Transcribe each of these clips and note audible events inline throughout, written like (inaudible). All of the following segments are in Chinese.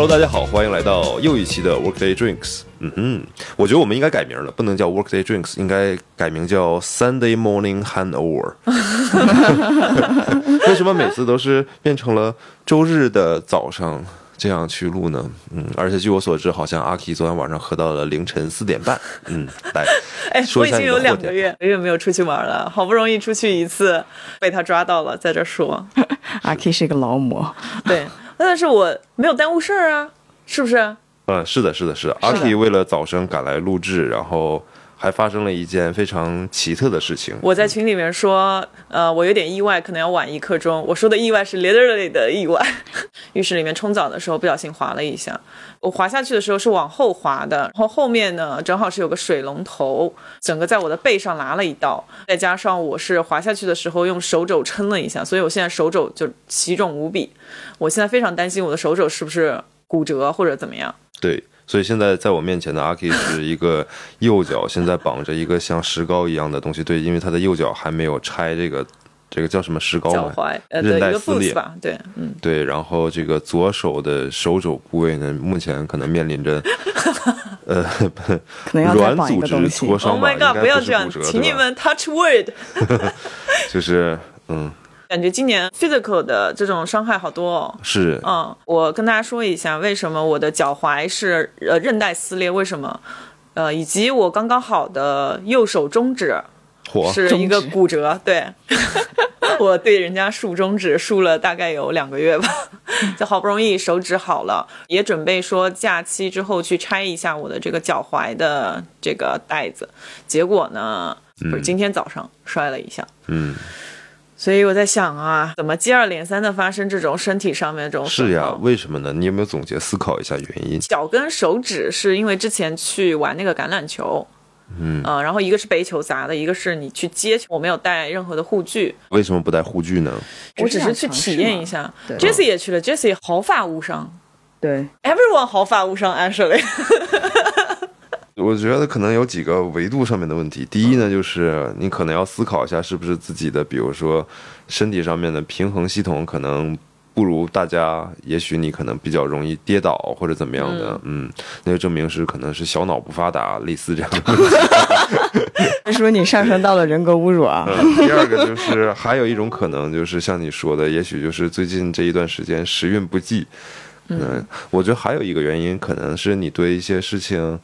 Hello，大家好，欢迎来到又一期的 Workday Drinks。嗯哼，我觉得我们应该改名了，不能叫 Workday Drinks，应该改名叫 Sunday Morning Hangover。(laughs) 为什么每次都是变成了周日的早上这样去录呢？嗯，而且据我所知，好像阿 K 昨天晚上喝到了凌晨四点半。嗯，来，(laughs) 哎，我已经有两个月，月没有出去玩了，好不容易出去一次，被他抓到了，在这说，(laughs) 阿 K 是一个劳模，对，但是我没有耽误事儿啊，是不是？嗯，是的，是的，是的。阿 K 为了早生赶来录制，然后还发生了一件非常奇特的事情。我在群里面说，呃，我有点意外，可能要晚一刻钟。我说的意外是 literally 的意外。浴室里面冲澡的时候不小心滑了一下，我滑下去的时候是往后滑的，然后后面呢正好是有个水龙头，整个在我的背上拉了一道，再加上我是滑下去的时候用手肘撑了一下，所以我现在手肘就奇肿无比。我现在非常担心我的手肘是不是骨折或者怎么样。对，所以现在在我面前的阿 K (laughs) 是一个右脚现在绑着一个像石膏一样的东西。对，因为他的右脚还没有拆这个这个叫什么石膏嘛，脚踝呃韧的一个带撕裂吧，对，嗯，对，然后这个左手的手肘部位呢，目前可能面临着 (laughs) 呃可能要软组织挫。伤 Oh 吧 my 应 god！该不要这样是骨折，对吧请你们 touch wood。(laughs) 就是嗯感觉今年 physical 的这种伤害好多哦。是嗯，我跟大家说一下，为什么我的脚踝是呃韧带撕裂？为什么？呃，以及我刚刚好的右手中指是一个骨折。对，(laughs) 我对人家竖中指竖了大概有两个月吧，(laughs) 就好不容易手指好了，也准备说假期之后去拆一下我的这个脚踝的这个带子，结果呢，不是今天早上摔了一下。嗯所以我在想啊，怎么接二连三的发生这种身体上面这种损是呀，为什么呢？你有没有总结思考一下原因？脚跟手指是因为之前去玩那个橄榄球，嗯、然后一个是被球砸的，一个是你去接球，我没有带任何的护具，为什么不带护具呢？我只是去体验一下。Jessie 也去了，Jessie 毫发无伤对，，Everyone 毫发无伤，actually。我觉得可能有几个维度上面的问题。第一呢，就是你可能要思考一下，是不是自己的，比如说身体上面的平衡系统可能不如大家，也许你可能比较容易跌倒或者怎么样的，嗯，那就证明是可能是小脑不发达，类似这样的问题。(laughs) 是说你上升到了人格侮辱啊？嗯，第二个就是还有一种可能，就是像你说的，也许就是最近这一段时间时运不济。嗯，我觉得还有一个原因，可能是你对一些事情，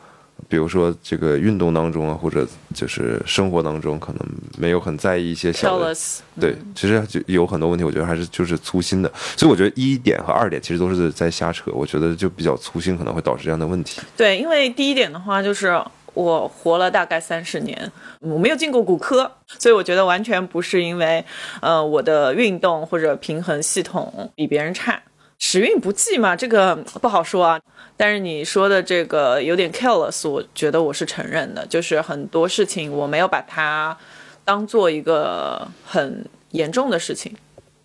比如说这个运动当中啊，或者就是生活当中，可能没有很在意一些小的。对，其实就有很多问题，我觉得还是就是粗心的。所以我觉得一点和二点其实都是在瞎扯，我觉得就比较粗心，可能会导致这样的问题。对，因为第一点的话就是。我活了大概三十年，我没有进过骨科，所以我觉得完全不是因为，呃，我的运动或者平衡系统比别人差。时运不济嘛，这个不好说啊。但是你说的这个有点 careless，我觉得我是承认的，就是很多事情我没有把它当做一个很严重的事情，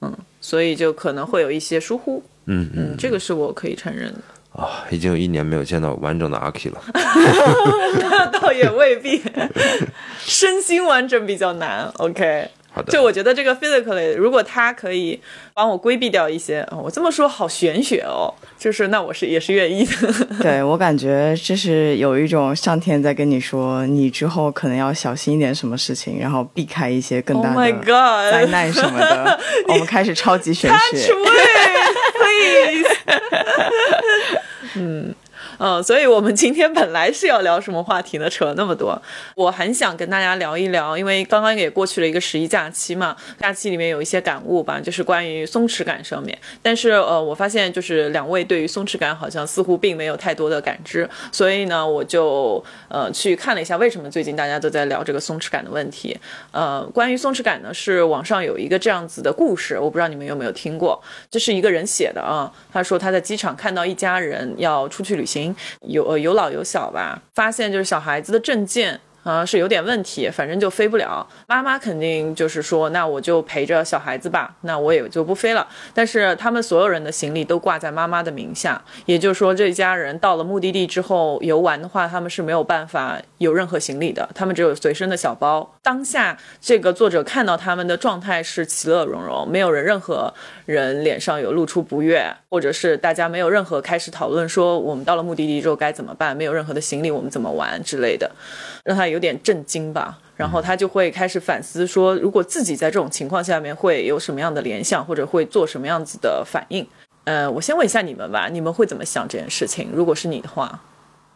嗯，所以就可能会有一些疏忽，嗯嗯嗯，这个是我可以承认的。啊，已经有一年没有见到完整的阿 K 了。(laughs) 那倒也未必，(laughs) 身心完整比较难。OK，好的，就我觉得这个 physically，如果他可以帮我规避掉一些，哦我这么说好玄学哦，就是那我是也是愿意的。(laughs) 对我感觉这是有一种上天在跟你说，你之后可能要小心一点什么事情，然后避开一些更 Oh 大 my 的 god！灾难什么的。(laughs) 我们开始超级玄 Touch 学。wood, please (laughs) 嗯。嗯，所以我们今天本来是要聊什么话题呢？扯了那么多，我很想跟大家聊一聊，因为刚刚也过去了一个十一假期嘛，假期里面有一些感悟吧，就是关于松弛感上面。但是呃，我发现就是两位对于松弛感好像似乎并没有太多的感知，所以呢，我就呃去看了一下为什么最近大家都在聊这个松弛感的问题。呃，关于松弛感呢，是网上有一个这样子的故事，我不知道你们有没有听过，这是一个人写的啊。他说他在机场看到一家人要出去旅行，有呃有老有小吧，发现就是小孩子的证件。啊，是有点问题，反正就飞不了。妈妈肯定就是说，那我就陪着小孩子吧，那我也就不飞了。但是他们所有人的行李都挂在妈妈的名下，也就是说，这家人到了目的地之后游玩的话，他们是没有办法有任何行李的，他们只有随身的小包。当下这个作者看到他们的状态是其乐融融，没有人任何人脸上有露出不悦，或者是大家没有任何开始讨论说我们到了目的地之后该怎么办，没有任何的行李我们怎么玩之类的，让他有点震惊吧。然后他就会开始反思说，如果自己在这种情况下面会有什么样的联想，或者会做什么样子的反应。呃，我先问一下你们吧，你们会怎么想这件事情？如果是你的话，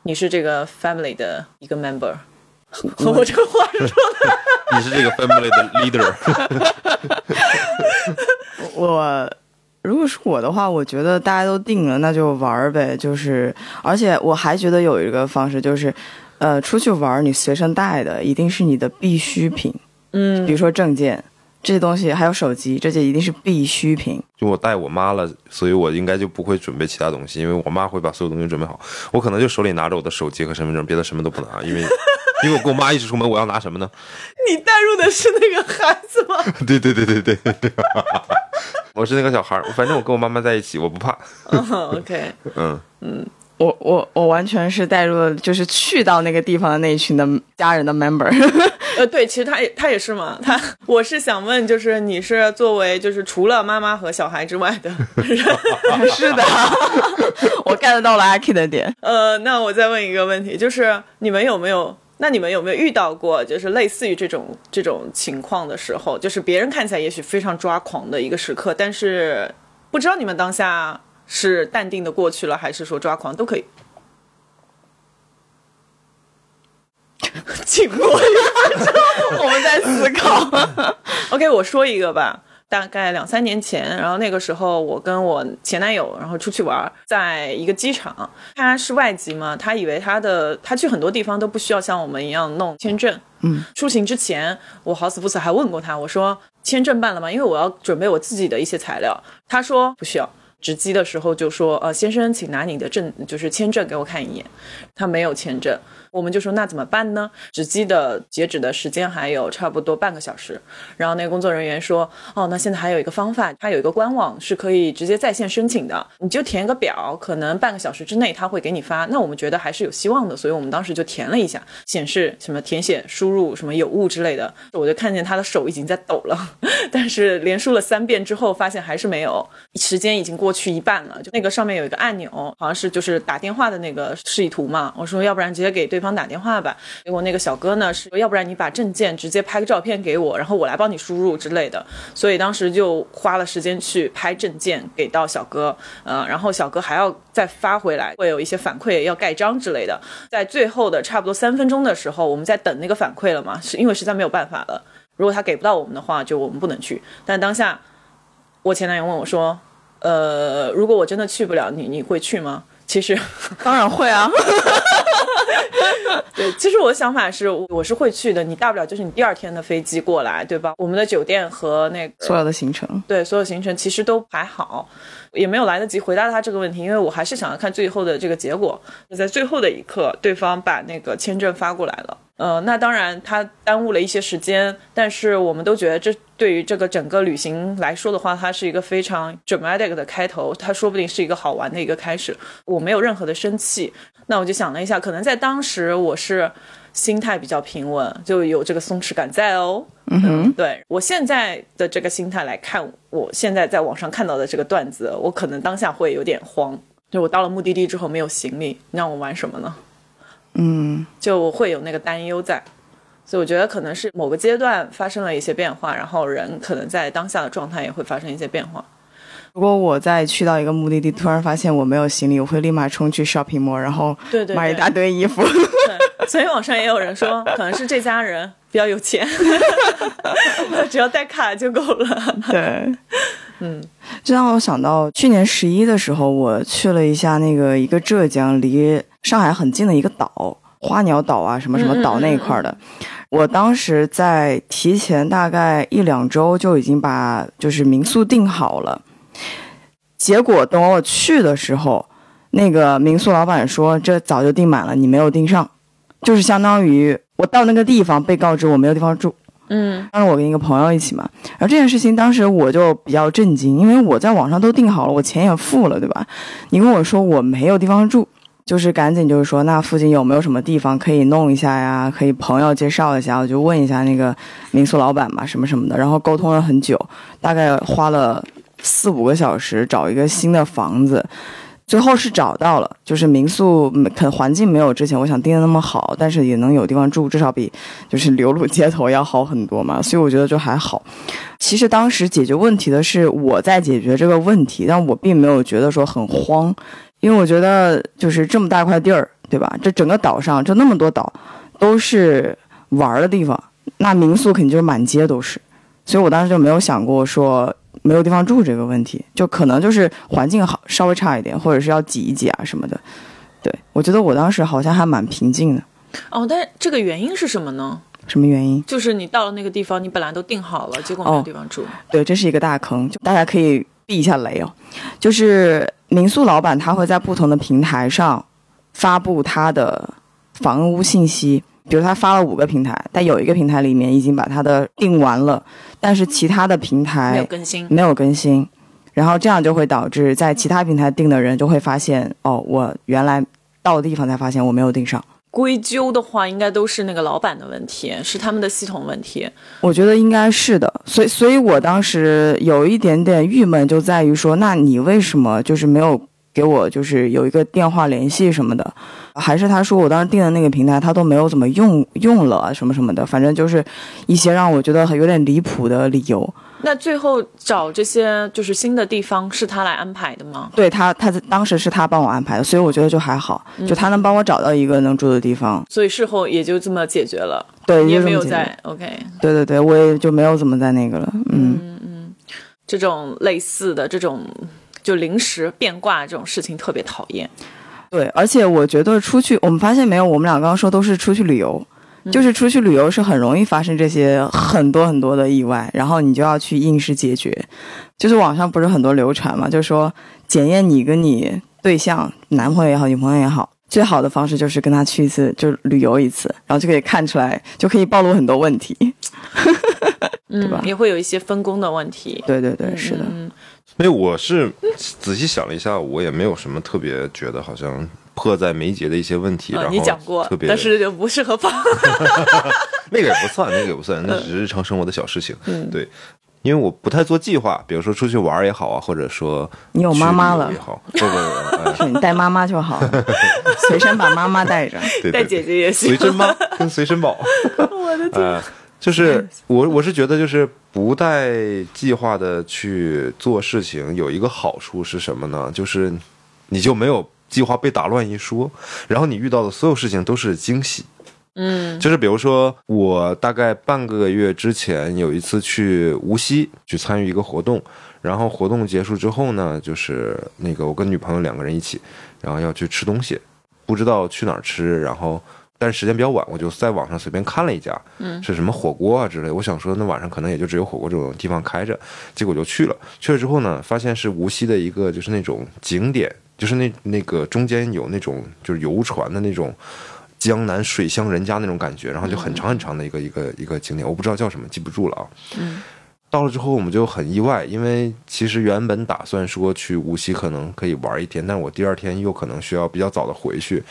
你是这个 family 的一个 member，(laughs) 我这个话说的，(laughs) 你是这个 family 的 leader，(laughs) 我如果是我的话，我觉得大家都定了，那就玩儿呗。就是，而且我还觉得有一个方式，就是，呃，出去玩儿你随身带的一定是你的必需品，嗯比如说证件这些东西，还有手机，这些一定是必需品。就我带我妈了，所以我应该就不会准备其他东西，因为我妈会把所有东西准备好。我可能就手里拿着我的手机和身份证，别的什么都不拿，因为 (laughs) 因为我跟我妈一起出门，我要拿什么呢？你带入的是那个孩子吗？对对对对对对，我是那个小孩儿，反正我跟我妈妈在一起，我不怕。(laughs) 嗯 OK，嗯，我我我完全是带入了，就是去到那个地方的那一群的家人的 member。(laughs) 呃，对，其实他也他也是嘛，他我是想问，就是你是作为就是除了妈妈和小孩之外的人，是的，(laughs) 我 get 到了阿 K 的点。呃，那我再问一个问题，就是你们有没有？那你们有没有遇到过，就是类似于这种这种情况的时候，就是别人看起来也许非常抓狂的一个时刻，但是不知道你们当下是淡定的过去了，还是说抓狂都可以。静默一分钟，(laughs) 我们在思考。(laughs) OK，我说一个吧。大概两三年前，然后那个时候我跟我前男友，然后出去玩，在一个机场。他是外籍嘛，他以为他的他去很多地方都不需要像我们一样弄签证。嗯，出行之前，我好死不死还问过他，我说签证办了吗？因为我要准备我自己的一些材料。他说不需要。值机的时候就说，呃，先生，请拿你的证，就是签证给我看一眼。他没有签证，我们就说那怎么办呢？值机的截止的时间还有差不多半个小时。然后那个工作人员说，哦，那现在还有一个方法，它有一个官网是可以直接在线申请的，你就填一个表，可能半个小时之内他会给你发。那我们觉得还是有希望的，所以我们当时就填了一下，显示什么填写输入什么有误之类的，我就看见他的手已经在抖了，(laughs) 但是连输了三遍之后，发现还是没有，时间已经过去一半了，就那个上面有一个按钮，好像是就是打电话的那个示意图嘛。我说要不然直接给对方打电话吧。结果那个小哥呢是要不然你把证件直接拍个照片给我，然后我来帮你输入之类的。所以当时就花了时间去拍证件给到小哥，呃，然后小哥还要再发回来，会有一些反馈要盖章之类的。在最后的差不多三分钟的时候，我们在等那个反馈了嘛，是因为实在没有办法了。如果他给不到我们的话，就我们不能去。但当下我前男友问我说。呃，如果我真的去不了，你你会去吗？其实，当然会啊。(laughs) (laughs) 对，其实我的想法是，我是会去的。你大不了就是你第二天的飞机过来，对吧？我们的酒店和那个所有的行程，对所有行程其实都还好，也没有来得及回答他这个问题，因为我还是想要看最后的这个结果。在最后的一刻，对方把那个签证发过来了。呃，那当然，他耽误了一些时间，但是我们都觉得这对于这个整个旅行来说的话，它是一个非常 dramatic 的开头，它说不定是一个好玩的一个开始。我没有任何的生气，那我就想了一下，可能在当时我是心态比较平稳，就有这个松弛感在哦。嗯哼，对我现在的这个心态来看，我现在在网上看到的这个段子，我可能当下会有点慌。就我到了目的地之后没有行李，你让我玩什么呢？嗯，就我会有那个担忧在，所以我觉得可能是某个阶段发生了一些变化，然后人可能在当下的状态也会发生一些变化。如果我再去到一个目的地，突然发现我没有行李，我会立马冲去 shopping mall，然后买一大堆衣服。对，(laughs) 所以网上也有人说，可能是这家人比较有钱，(laughs) 只要带卡就够了。对，嗯，这让我想到去年十一的时候，我去了一下那个一个浙江离上海很近的一个岛，花鸟岛啊，什么什么岛那一块的。我当时在提前大概一两周就已经把就是民宿订好了，结果等我去的时候，那个民宿老板说这早就订满了，你没有订上，就是相当于我到那个地方被告知我没有地方住。嗯当时我跟一个朋友一起嘛，然后这件事情当时我就比较震惊，因为我在网上都订好了，我钱也付了，对吧？你跟我说我没有地方住，就是赶紧就是说那附近有没有什么地方可以弄一下呀？可以朋友介绍一下，我就问一下那个民宿老板嘛，什么什么的，然后沟通了很久，大概花了四五个小时找一个新的房子。最后是找到了，就是民宿，可环境没有之前我想订的那么好，但是也能有地方住，至少比就是流露街头要好很多嘛，(laughs) 所以我觉得就还好。其实当时解决问题的是我在解决这个问题，但我并没有觉得说很慌，因为我觉得就是这么大块地儿，对吧？这整个岛上就那么多岛，都是玩的地方，那民宿肯定就是满街都是，所以我当时就没有想过说。没有地方住这个问题，就可能就是环境好稍微差一点，或者是要挤一挤啊什么的。对我觉得我当时好像还蛮平静的。哦，但是这个原因是什么呢？什么原因？就是你到了那个地方，你本来都定好了，结果没有地方住。对，这是一个大坑，就大家可以避一下雷哦。就是民宿老板他会在不同的平台上发布他的房屋信息。比如他发了五个平台，但有一个平台里面已经把他的订完了，但是其他的平台没有更新，没有更新，然后这样就会导致在其他平台订的人就会发现，哦，我原来到的地方才发现我没有订上。归咎的话，应该都是那个老板的问题，是他们的系统问题。我觉得应该是的，所以，所以我当时有一点点郁闷，就在于说，那你为什么就是没有？给我就是有一个电话联系什么的，还是他说我当时订的那个平台他都没有怎么用用了什么什么的，反正就是一些让我觉得有点离谱的理由。那最后找这些就是新的地方是他来安排的吗？对他，他当时是他帮我安排的，所以我觉得就还好，就他能帮我找到一个能住的地方。所以事后也就这么解决了。对，也没有在 OK。对对对，我也就没有怎么在那个了。嗯嗯嗯，这种类似的这种。就临时变卦这种事情特别讨厌，对，而且我觉得出去，我们发现没有，我们俩刚刚说都是出去旅游，就是出去旅游是很容易发生这些很多很多的意外，然后你就要去应试解决。就是网上不是很多流传嘛，就是说检验你跟你对象，男朋友也好，女朋友也好，最好的方式就是跟他去一次，就旅游一次，然后就可以看出来，就可以暴露很多问题，(laughs) 对吧？也会有一些分工的问题。对对对，是的。因为我是仔细想了一下，我也没有什么特别觉得好像迫在眉睫的一些问题。然后你讲过，特别但是就不适合放。(laughs) 那个也不算，那个也不算，那只是日常生活的小事情。嗯，对，因为我不太做计划，比如说出去玩也好啊，或者说你有妈妈了也好，不不不，你带妈妈就好，随身把妈妈带着，带姐姐也行，随身妈跟随身宝。(laughs) 我的天。就是我，我是觉得，就是不带计划的去做事情，有一个好处是什么呢？就是你就没有计划被打乱一说，然后你遇到的所有事情都是惊喜。嗯，就是比如说，我大概半个月之前有一次去无锡去参与一个活动，然后活动结束之后呢，就是那个我跟女朋友两个人一起，然后要去吃东西，不知道去哪儿吃，然后。但是时间比较晚，我就在网上随便看了一家，嗯，是什么火锅啊之类。我想说，那晚上可能也就只有火锅这种地方开着。结果就去了，去了之后呢，发现是无锡的一个就是那种景点，就是那那个中间有那种就是游船的那种江南水乡人家那种感觉，然后就很长很长的一个一个一个景点，我不知道叫什么，记不住了啊。嗯，到了之后我们就很意外，因为其实原本打算说去无锡可能可以玩一天，但我第二天又可能需要比较早的回去。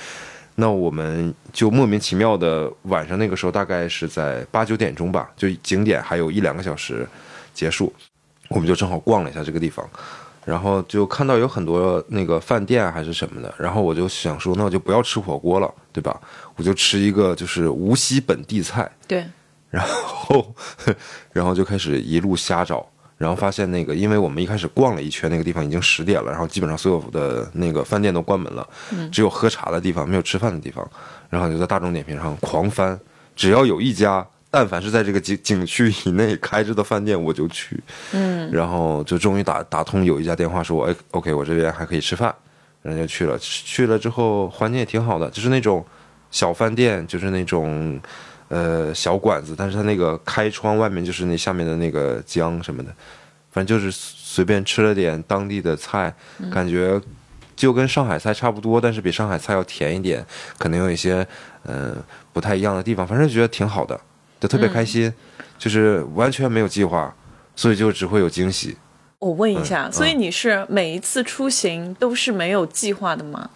那我们就莫名其妙的晚上那个时候大概是在八九点钟吧，就景点还有一两个小时结束，我们就正好逛了一下这个地方，然后就看到有很多那个饭店还是什么的，然后我就想说，那我就不要吃火锅了，对吧？我就吃一个就是无锡本地菜，对，然后 (laughs) 然后就开始一路瞎找。然后发现那个，因为我们一开始逛了一圈，那个地方已经十点了，然后基本上所有的那个饭店都关门了，只有喝茶的地方，没有吃饭的地方。然后就在大众点评上狂翻，只要有一家，但凡是在这个景景区以内开着的饭店，我就去。嗯，然后就终于打打通有一家电话说，哎，OK，我这边还可以吃饭，然后就去了。去了之后环境也挺好的，就是那种小饭店，就是那种。呃，小馆子，但是它那个开窗外面就是那下面的那个江什么的，反正就是随便吃了点当地的菜，感觉就跟上海菜差不多，但是比上海菜要甜一点，可能有一些嗯不太一样的地方，反正觉得挺好的，就特别开心，就是完全没有计划，所以就只会有惊喜。我问一下，所以你是每一次出行都是没有计划的吗？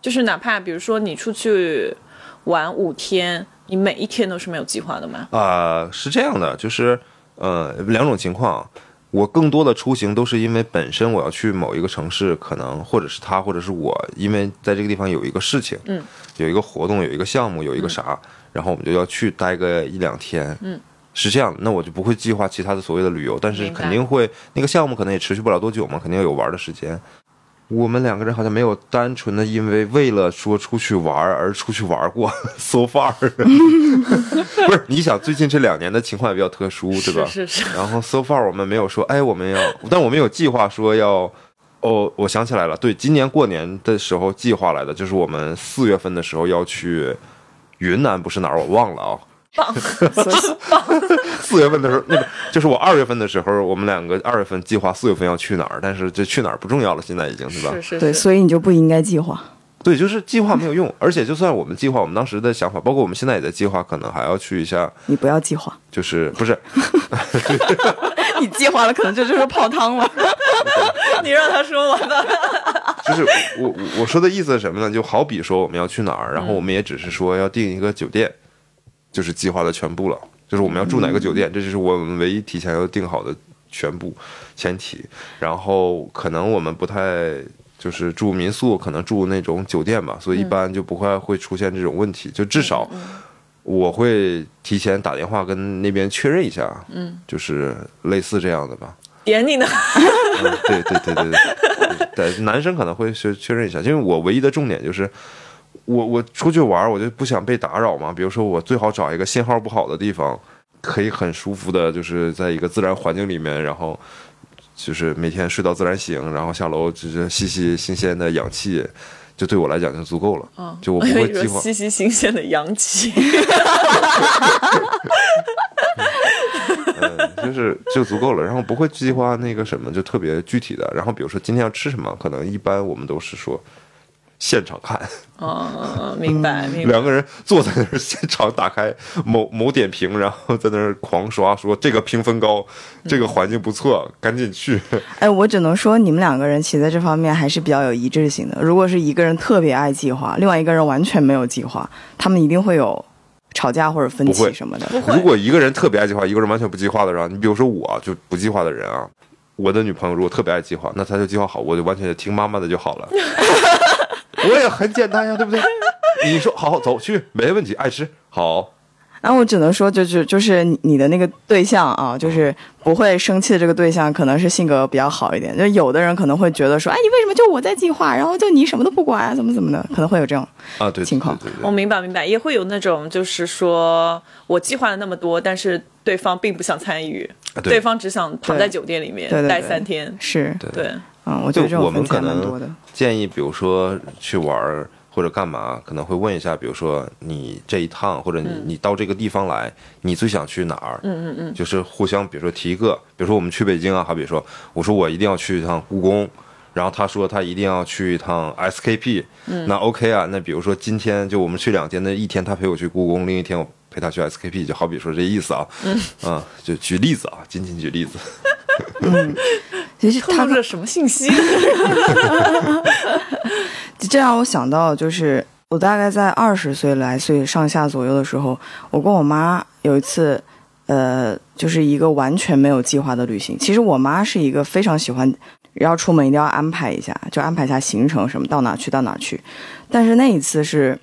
就是哪怕比如说你出去玩五天。你每一天都是没有计划的吗？啊，是这样的，就是呃两种情况，我更多的出行都是因为本身我要去某一个城市，可能或者是他，或者是我，因为在这个地方有一个事情，嗯，有一个活动，有一个项目，有一个啥，然后我们就要去待个一两天，嗯，是这样的，那我就不会计划其他的所谓的旅游，但是肯定会那个项目可能也持续不了多久嘛，肯定要有玩的时间。我们两个人好像没有单纯的因为为了说出去玩而出去玩过，(laughs) so far，(laughs) 不是？你想最近这两年的情况也比较特殊，对吧？是是是，然后 so far 我们没有说，哎，我们要，但我们有计划说要，哦，我想起来了，对，今年过年的时候计划来的，就是我们四月份的时候要去云南，不是哪儿，我忘了啊。棒，(laughs) 四月份的时候，那个就是我二月份的时候，我们两个二月份计划四月份要去哪儿，但是这去哪儿不重要了，现在已经是吧？对，是是对，所以你就不应该计划。对，就是计划没有用，而且就算我们计划，我们当时的想法，包括我们现在也在计划，可能还要去一下，你不要计划，就是不是 (laughs) (laughs) 你计划了，可能这就是泡汤了。你让他说完吧。就是我我我说的意思是什么呢？就好比说我们要去哪儿，然后我们也只是说要订一个酒店，就是计划的全部了。就是我们要住哪个酒店，这就是我们唯一提前要定好的全部前提。然后可能我们不太就是住民宿，可能住那种酒店吧，所以一般就不会会出现这种问题。就至少我会提前打电话跟那边确认一下，嗯，就是类似这样的吧。点你呢？嗯，对对对对对，对，男生可能会确确认一下，因为我唯一的重点就是，我我出去玩，我就不想被打扰嘛。比如说，我最好找一个信号不好的地方，可以很舒服的，就是在一个自然环境里面，然后就是每天睡到自然醒，然后下楼就是吸吸新鲜的氧气，就对我来讲就足够了。嗯，就我 (laughs) 不会计划吸吸新鲜的氧气。(laughs) 嗯，就是就足够了，然后不会计划那个什么，就特别具体的。然后比如说今天要吃什么，可能一般我们都是说现场看，哦，明白明白。两个人坐在那儿现场打开某 (laughs) 某点评，然后在那儿狂刷，说这个评分高，这个环境不错，赶紧去。(laughs) 哎，我只能说你们两个人其实在这方面还是比较有一致性的。如果是一个人特别爱计划，另外一个人完全没有计划，他们一定会有吵架或者分歧什么的。如果一个人特别爱计划，一个人完全不计划的人，你比如说我就不计划的人啊，我的女朋友如果特别爱计划，那她就计划好，我就完全听妈妈的就好了。(laughs) 我也很简单呀，对不对？你说好好走去，没问题，爱吃好。然后我只能说，就是就是你你的那个对象啊，就是不会生气的这个对象，可能是性格比较好一点。就有的人可能会觉得说，哎，你为什么就我在计划，然后就你什么都不管啊，怎么怎么的，可能会有这种。啊，对情况我明白明白，也会有那种就是说我计划了那么多，但是对方并不想参与，啊对方只想躺在酒店里面待三天。是，对，嗯，我觉得这种我们种分歧还可能蛮多的。建议，比如说去玩儿或者干嘛，可能会问一下，比如说你这一趟或者你、你到这个地方来，你最想去哪儿？嗯嗯嗯，就是互相，比如说提一个，比如说我们去北京啊，好比说，我说我一定要去一趟故宫。然后他说他一定要去一趟 SKP，、那 OK 啊，那比如说今天就我们去两天，那一天他陪我去故宫，另一天我陪他去 SKP，就好比说这意思啊，嗯，就举例子啊，仅仅举例子，其 (laughs) (laughs) 实他透露着什么信息？(laughs) 这让我想到，就是我大概在二十岁来岁上下左右的时候，我跟我妈有一次，呃，就是一个完全没有计划的旅行。其实我妈是一个非常喜欢要出门一定要安排一下，就安排一下行程什么，到哪去到哪去。但是那一次是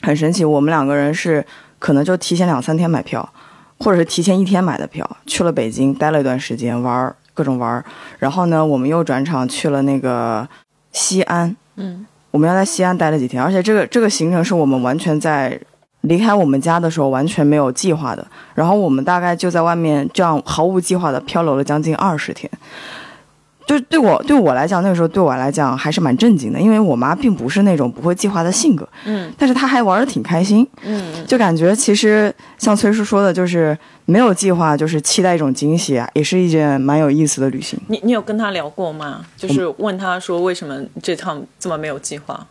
很神奇，我们两个人是可能就提前两三天买票，或者是提前一天买的票，去了北京待了一段时间玩儿各种玩儿，然后呢，我们又转场去了那个西安。嗯，我们要在西安待了几天，而且这个这个行程是我们完全在离开我们家的时候完全没有计划的。然后我们大概就在外面这样毫无计划的漂流了将近二十天。就对我对我来讲，那个时候对我来讲还是蛮震惊的，因为我妈并不是那种不会计划的性格，嗯但是她还玩的挺开心，嗯，就感觉其实像崔叔说的，就是没有计划，就是期待一种惊喜啊，也是一件蛮有意思的旅行。你你有跟她聊过吗？就是问她说为什么这趟这么没有计划，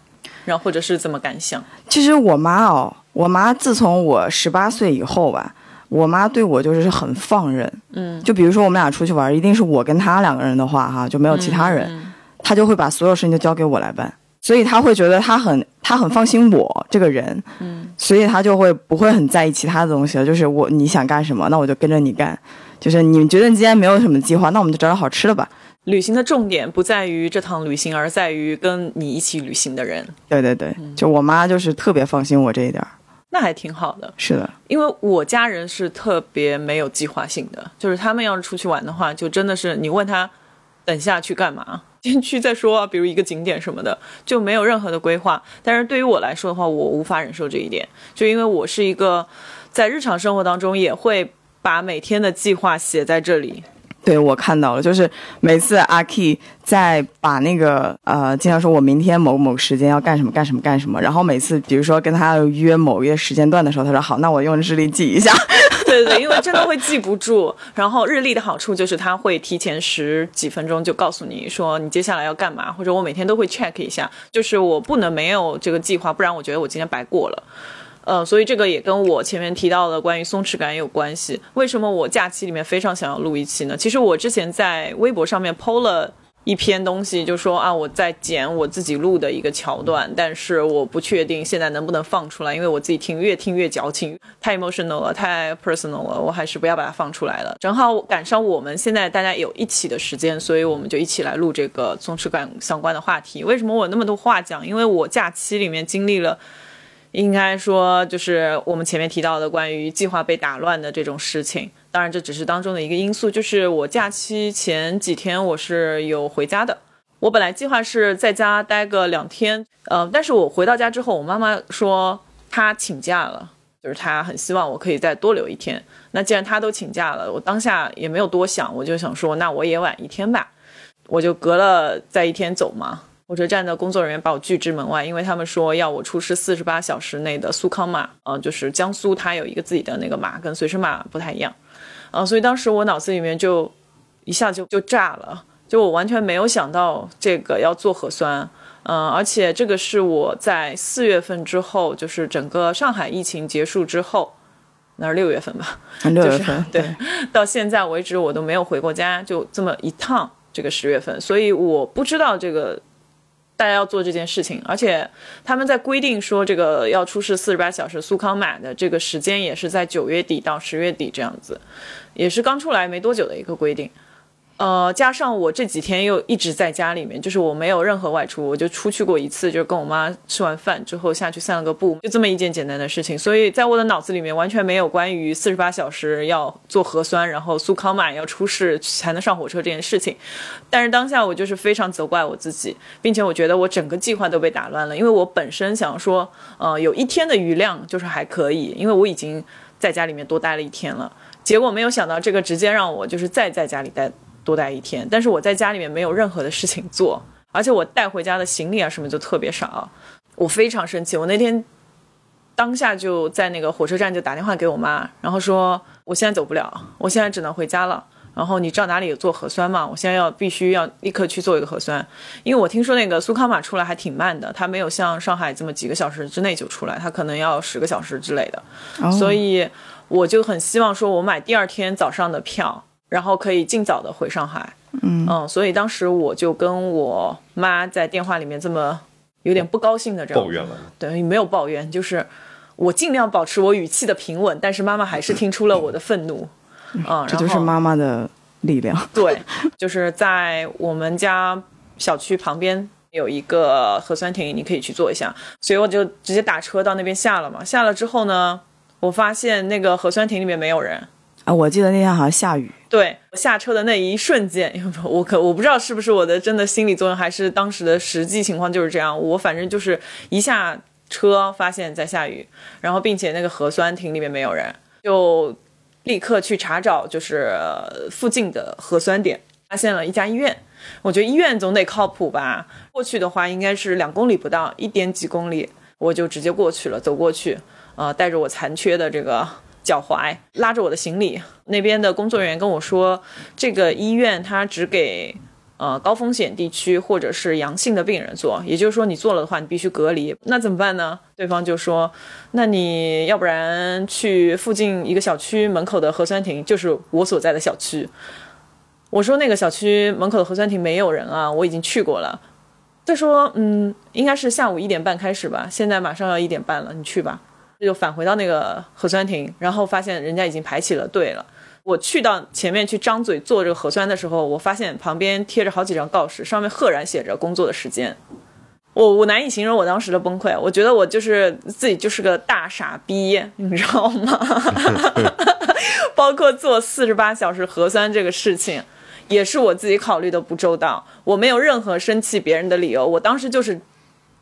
然后或者是怎么感想？其实我妈哦，我妈自从我十八岁以后吧，我妈对我就是很放任。嗯，就比如说我们俩出去玩，一定是我跟她两个人的话哈，就没有其他人，嗯她就会把所有事情都交给我来办。所以她会觉得她很她很放心我这个人，嗯，所以她就会不会很在意其他的东西了。就是我你想干什么，那我就跟着你干。就是你们觉得今天没有什么计划，那我们就找点好吃的吧。旅行的重点不在于这趟旅行，而在于跟你一起旅行的人。对对对，就我妈就是特别放心我这一点儿。那还挺好的，是的，因为我家人是特别没有计划性的，就是他们要是出去玩的话，就真的是你问他等下去干嘛，(laughs) 先去再说啊，比如一个景点什么的，就没有任何的规划。但是对于我来说的话，我无法忍受这一点，就因为我是一个在日常生活当中也会把每天的计划写在这里。对，我看到了，就是每次阿 K 在把那个呃，经常说我明天某某时间要干什么干什么干什么，然后每次比如说跟他约某一个时间段的时候，他说好，那我用日历记一下。对对，因为真的会记不住。然后日历的好处就是它会提前十几分钟就告诉你说你接下来要干嘛，或者我每天都会 check 一下，就是我不能没有这个计划，不然我觉得我今天白过了。呃，所以这个也跟我前面提到的关于松弛感有关系。为什么我假期里面非常想要录一期呢？其实我之前在微博上面 PO 了一篇东西，就说啊，我在剪我自己录的一个桥段，但是我不确定现在能不能放出来，因为我自己听越听越矫情，太 emotional 了，太 personal 了，我还是不要把它放出来了。正好赶上我们现在大家有一起的时间，所以我们就一起来录这个松弛感相关的话题。为什么我那么多话讲？因为我假期里面经历了。应该说，就是我们前面提到的关于计划被打乱的这种事情。当然，这只是当中的一个因素。就是我假期前几天我是有回家的。我本来计划是在家待个两天，呃，但是我回到家之后，我妈妈说她请假了，就是她很希望我可以再多留一天。那既然她都请假了，我当下也没有多想，我就想说，那我也晚一天吧，我就隔了再一天走嘛。火车站的工作人员把我拒之门外，因为他们说要我出示四十八小时内的苏康码，呃，就是江苏它有一个自己的那个码，跟随身码不太一样，呃，所以当时我脑子里面就一下就就炸了，就我完全没有想到这个要做核酸，嗯，而且这个是我在四月份之后，就是整个上海疫情结束之后，那是六月份吧，六月份，对，到现在为止我都没有回过家，就这么一趟，这个十月份，所以我不知道这个。大家要做这件事情，而且他们在规定说这个要出示四十八小时苏康码的这个时间也是在九月底到十月底这样子，也是刚出来没多久的一个规定。呃，加上我这几天又一直在家里面，就是我没有任何外出，我就出去过一次，就是跟我妈吃完饭之后下去散了个步，就这么一件简单的事情。所以在我的脑子里面完全没有关于四十八小时要做核酸，然后苏康码要出示才能上火车这件事情。但是当下我就是非常责怪我自己，并且我觉得我整个计划都被打乱了，因为我本身想说，呃，有一天的余量就是还可以，因为我已经在家里面多待了一天了，结果没有想到这个直接让我就是再在家里待。多待一天，但是我在家里面没有任何的事情做，而且我带回家的行李啊什么就特别少，我非常生气。我那天当下就在那个火车站就打电话给我妈，然后说我现在走不了，我现在只能回家了。然后你知道哪里有做核酸吗？我现在要必须要立刻去做一个核酸，因为我听说那个苏康码出来还挺慢的，它没有像上海这么几个小时之内就出来，它可能要十个小时之类的。所以我就很希望说我买第二天早上的票。然后可以尽早的回上海，嗯。嗯，所以当时我就跟我妈在电话里面这么有点不高兴的这样。抱怨了，对，没有抱怨，就是我尽量保持我语气的平稳，但是妈妈还是听出了我的愤怒，嗯，这就是妈妈的力量，(laughs) 对，就是在我们家小区旁边有一个核酸亭，你可以去做一下，所以我就直接打车到那边下了嘛，下了之后呢，我发现那个核酸亭里面没有人。啊，我记得那天好像下雨。对，下车的那一瞬间，我可我不知道是不是我的真的心理作用，还是当时的实际情况就是这样。我反正就是一下车发现在下雨，然后并且那个核酸亭里面没有人，就立刻去查找，就是附近的核酸点，发现了一家医院。我觉得医院总得靠谱吧？过去的话应该是两公里不到，一点几公里，我就直接过去了，走过去，呃，带着我残缺的这个。脚踝拉着我的行李，那边的工作人员跟我说，这个医院它只给呃高风险地区或者是阳性的病人做，也就是说你做了的话，你必须隔离。那怎么办呢？对方就说，那你要不然去附近一个小区门口的核酸亭，就是我所在的小区。我说那个小区门口的核酸亭没有人啊，我已经去过了。他说，嗯，应该是下午一点半开始吧，现在马上要一点半了，你去吧。就返回到那个核酸亭，然后发现人家已经排起了队了。我去到前面去张嘴做这个核酸的时候，我发现旁边贴着好几张告示，上面赫然写着工作的时间。我我难以形容我当时的崩溃，我觉得我就是自己就是个大傻逼，你知道吗？(laughs) 包括做四十八小时核酸这个事情，也是我自己考虑的不周到。我没有任何生气别人的理由，我当时就是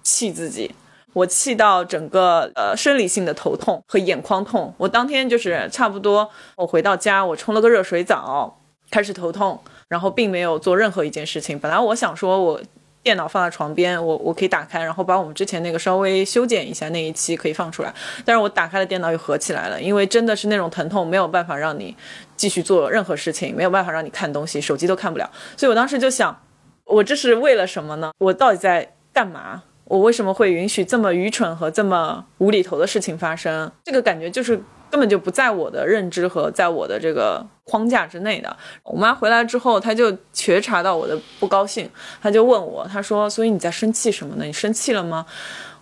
气自己，我气到整个呃生理性的头痛和眼眶痛。我当天就是差不多，我回到家，我冲了个热水澡，开始头痛，然后并没有做任何一件事情。本来我想说我。电脑放在床边，我我可以打开，然后把我们之前那个稍微修剪一下那一期可以放出来。但是我打开了电脑又合起来了，因为真的是那种疼痛没有办法让你继续做任何事情，没有办法让你看东西，手机都看不了。所以我当时就想，我这是为了什么呢？我到底在干嘛？我为什么会允许这么愚蠢和这么无厘头的事情发生？这个感觉就是。根本就不在我的认知和在我的这个框架之内的。我妈回来之后，她就觉察到我的不高兴，她就问我，她说：“所以你在生气什么呢？你生气了吗？”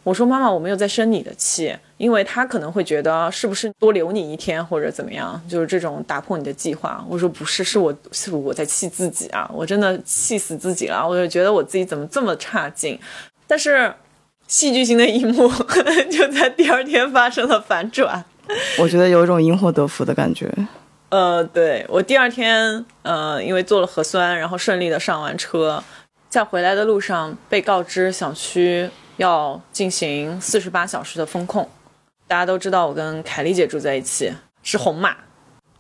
我说：“妈妈，我没有在生你的气，因为她可能会觉得是不是多留你一天或者怎么样，就是这种打破你的计划。”我说：“不是，是我是我在气自己啊，我真的气死自己了，我就觉得我自己怎么这么差劲。”但是戏剧性的一幕 (laughs) 就在第二天发生了反转。我觉得有一种因祸得福的感觉。(laughs) 呃，对我第二天，呃，因为做了核酸，然后顺利的上完车，在回来的路上被告知小区要进行四十八小时的封控。大家都知道我跟凯丽姐住在一起，是红码，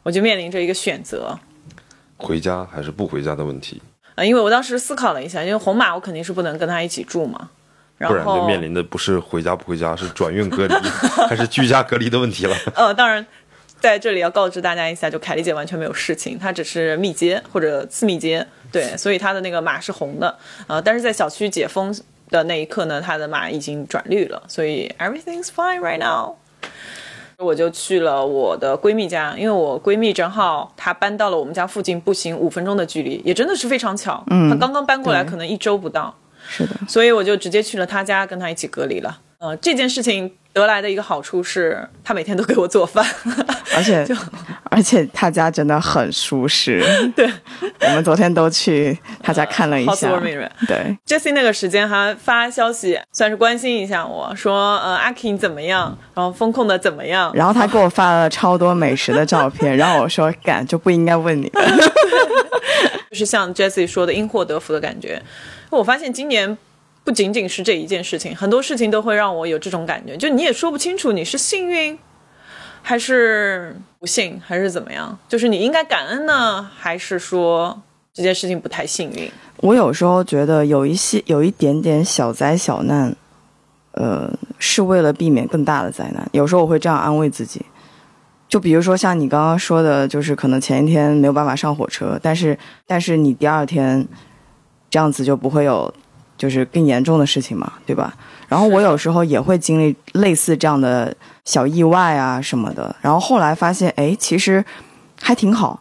我就面临着一个选择：回家还是不回家的问题。啊，因为我当时思考了一下，因为红码我肯定是不能跟她一起住嘛。不然就面临的不是回家不回家，是转运隔离还是居家隔离的问题了。(laughs) 呃，当然，在这里要告知大家一下，就凯丽姐完全没有事情，她只是密接或者次密接，对，所以她的那个码是红的。呃，但是在小区解封的那一刻呢，她的码已经转绿了，所以 everything's fine right now。我就去了我的闺蜜家，因为我闺蜜正好她搬到了我们家附近，步行五分钟的距离，也真的是非常巧。嗯，她刚刚搬过来，可能一周不到。是的，所以我就直接去了他家，跟他一起隔离了。呃，这件事情得来的一个好处是，他每天都给我做饭，(laughs) 而且 (laughs) 而且他家真的很舒适。(laughs) 对，我们昨天都去他家看了一下。对，Jessie 那个时间还发消息，算是关心一下我说，呃，阿 King 怎么样？然后风控的怎么样？然后他给我发了超多美食的照片，然后我说，敢就不应该问你。就是像 Jessie 说的，因祸得福的感觉。我发现今年不仅仅是这一件事情，很多事情都会让我有这种感觉，就你也说不清楚你是幸运还是不幸还是怎么样，就是你应该感恩呢，还是说这件事情不太幸运？我有时候觉得有一些有一点点小灾小难，呃，是为了避免更大的灾难。有时候我会这样安慰自己，就比如说像你刚刚说的，就是可能前一天没有办法上火车，但是但是你第二天。这样子就不会有，就是更严重的事情嘛，对吧？然后我有时候也会经历类似这样的小意外啊什么的，然后后来发现，哎，其实还挺好，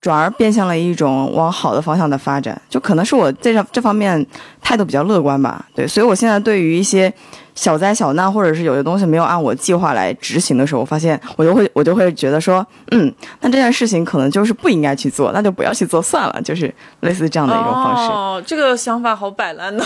转而变向了一种往好的方向的发展，就可能是我这这方面态度比较乐观吧，对，所以我现在对于一些。小灾小难，或者是有些东西没有按我计划来执行的时候，我发现我就会我就会觉得说，嗯，那这件事情可能就是不应该去做，那就不要去做算了，就是类似这样的一种方式。哦，这个想法好摆烂呢。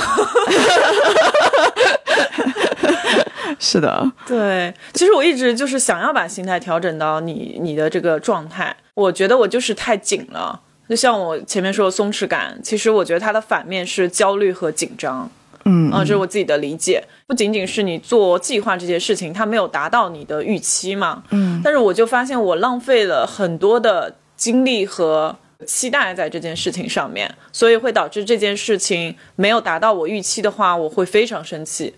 是的，对，其实我一直就是想要把心态调整到你你的这个状态。我觉得我就是太紧了，就像我前面说的松弛感，其实我觉得它的反面是焦虑和紧张。嗯啊，这是我自己的理解，不仅仅是你做计划这件事情，它没有达到你的预期嘛。嗯，但是我就发现我浪费了很多的精力和期待在这件事情上面，所以会导致这件事情没有达到我预期的话，我会非常生气。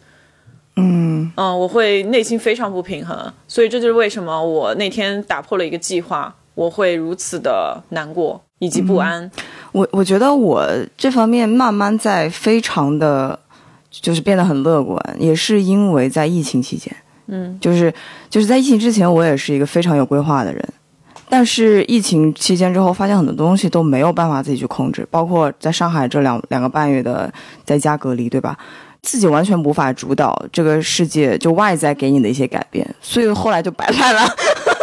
嗯嗯，我会内心非常不平衡，所以这就是为什么我那天打破了一个计划，我会如此的难过以及不安。我我觉得我这方面慢慢在非常的。就是变得很乐观，也是因为在疫情期间，嗯，就是就是在疫情之前，我也是一个非常有规划的人，但是疫情期间之后，发现很多东西都没有办法自己去控制，包括在上海这两两个半月的在家隔离，对吧？自己完全无法主导这个世界，就外在给你的一些改变，所以后来就摆烂了。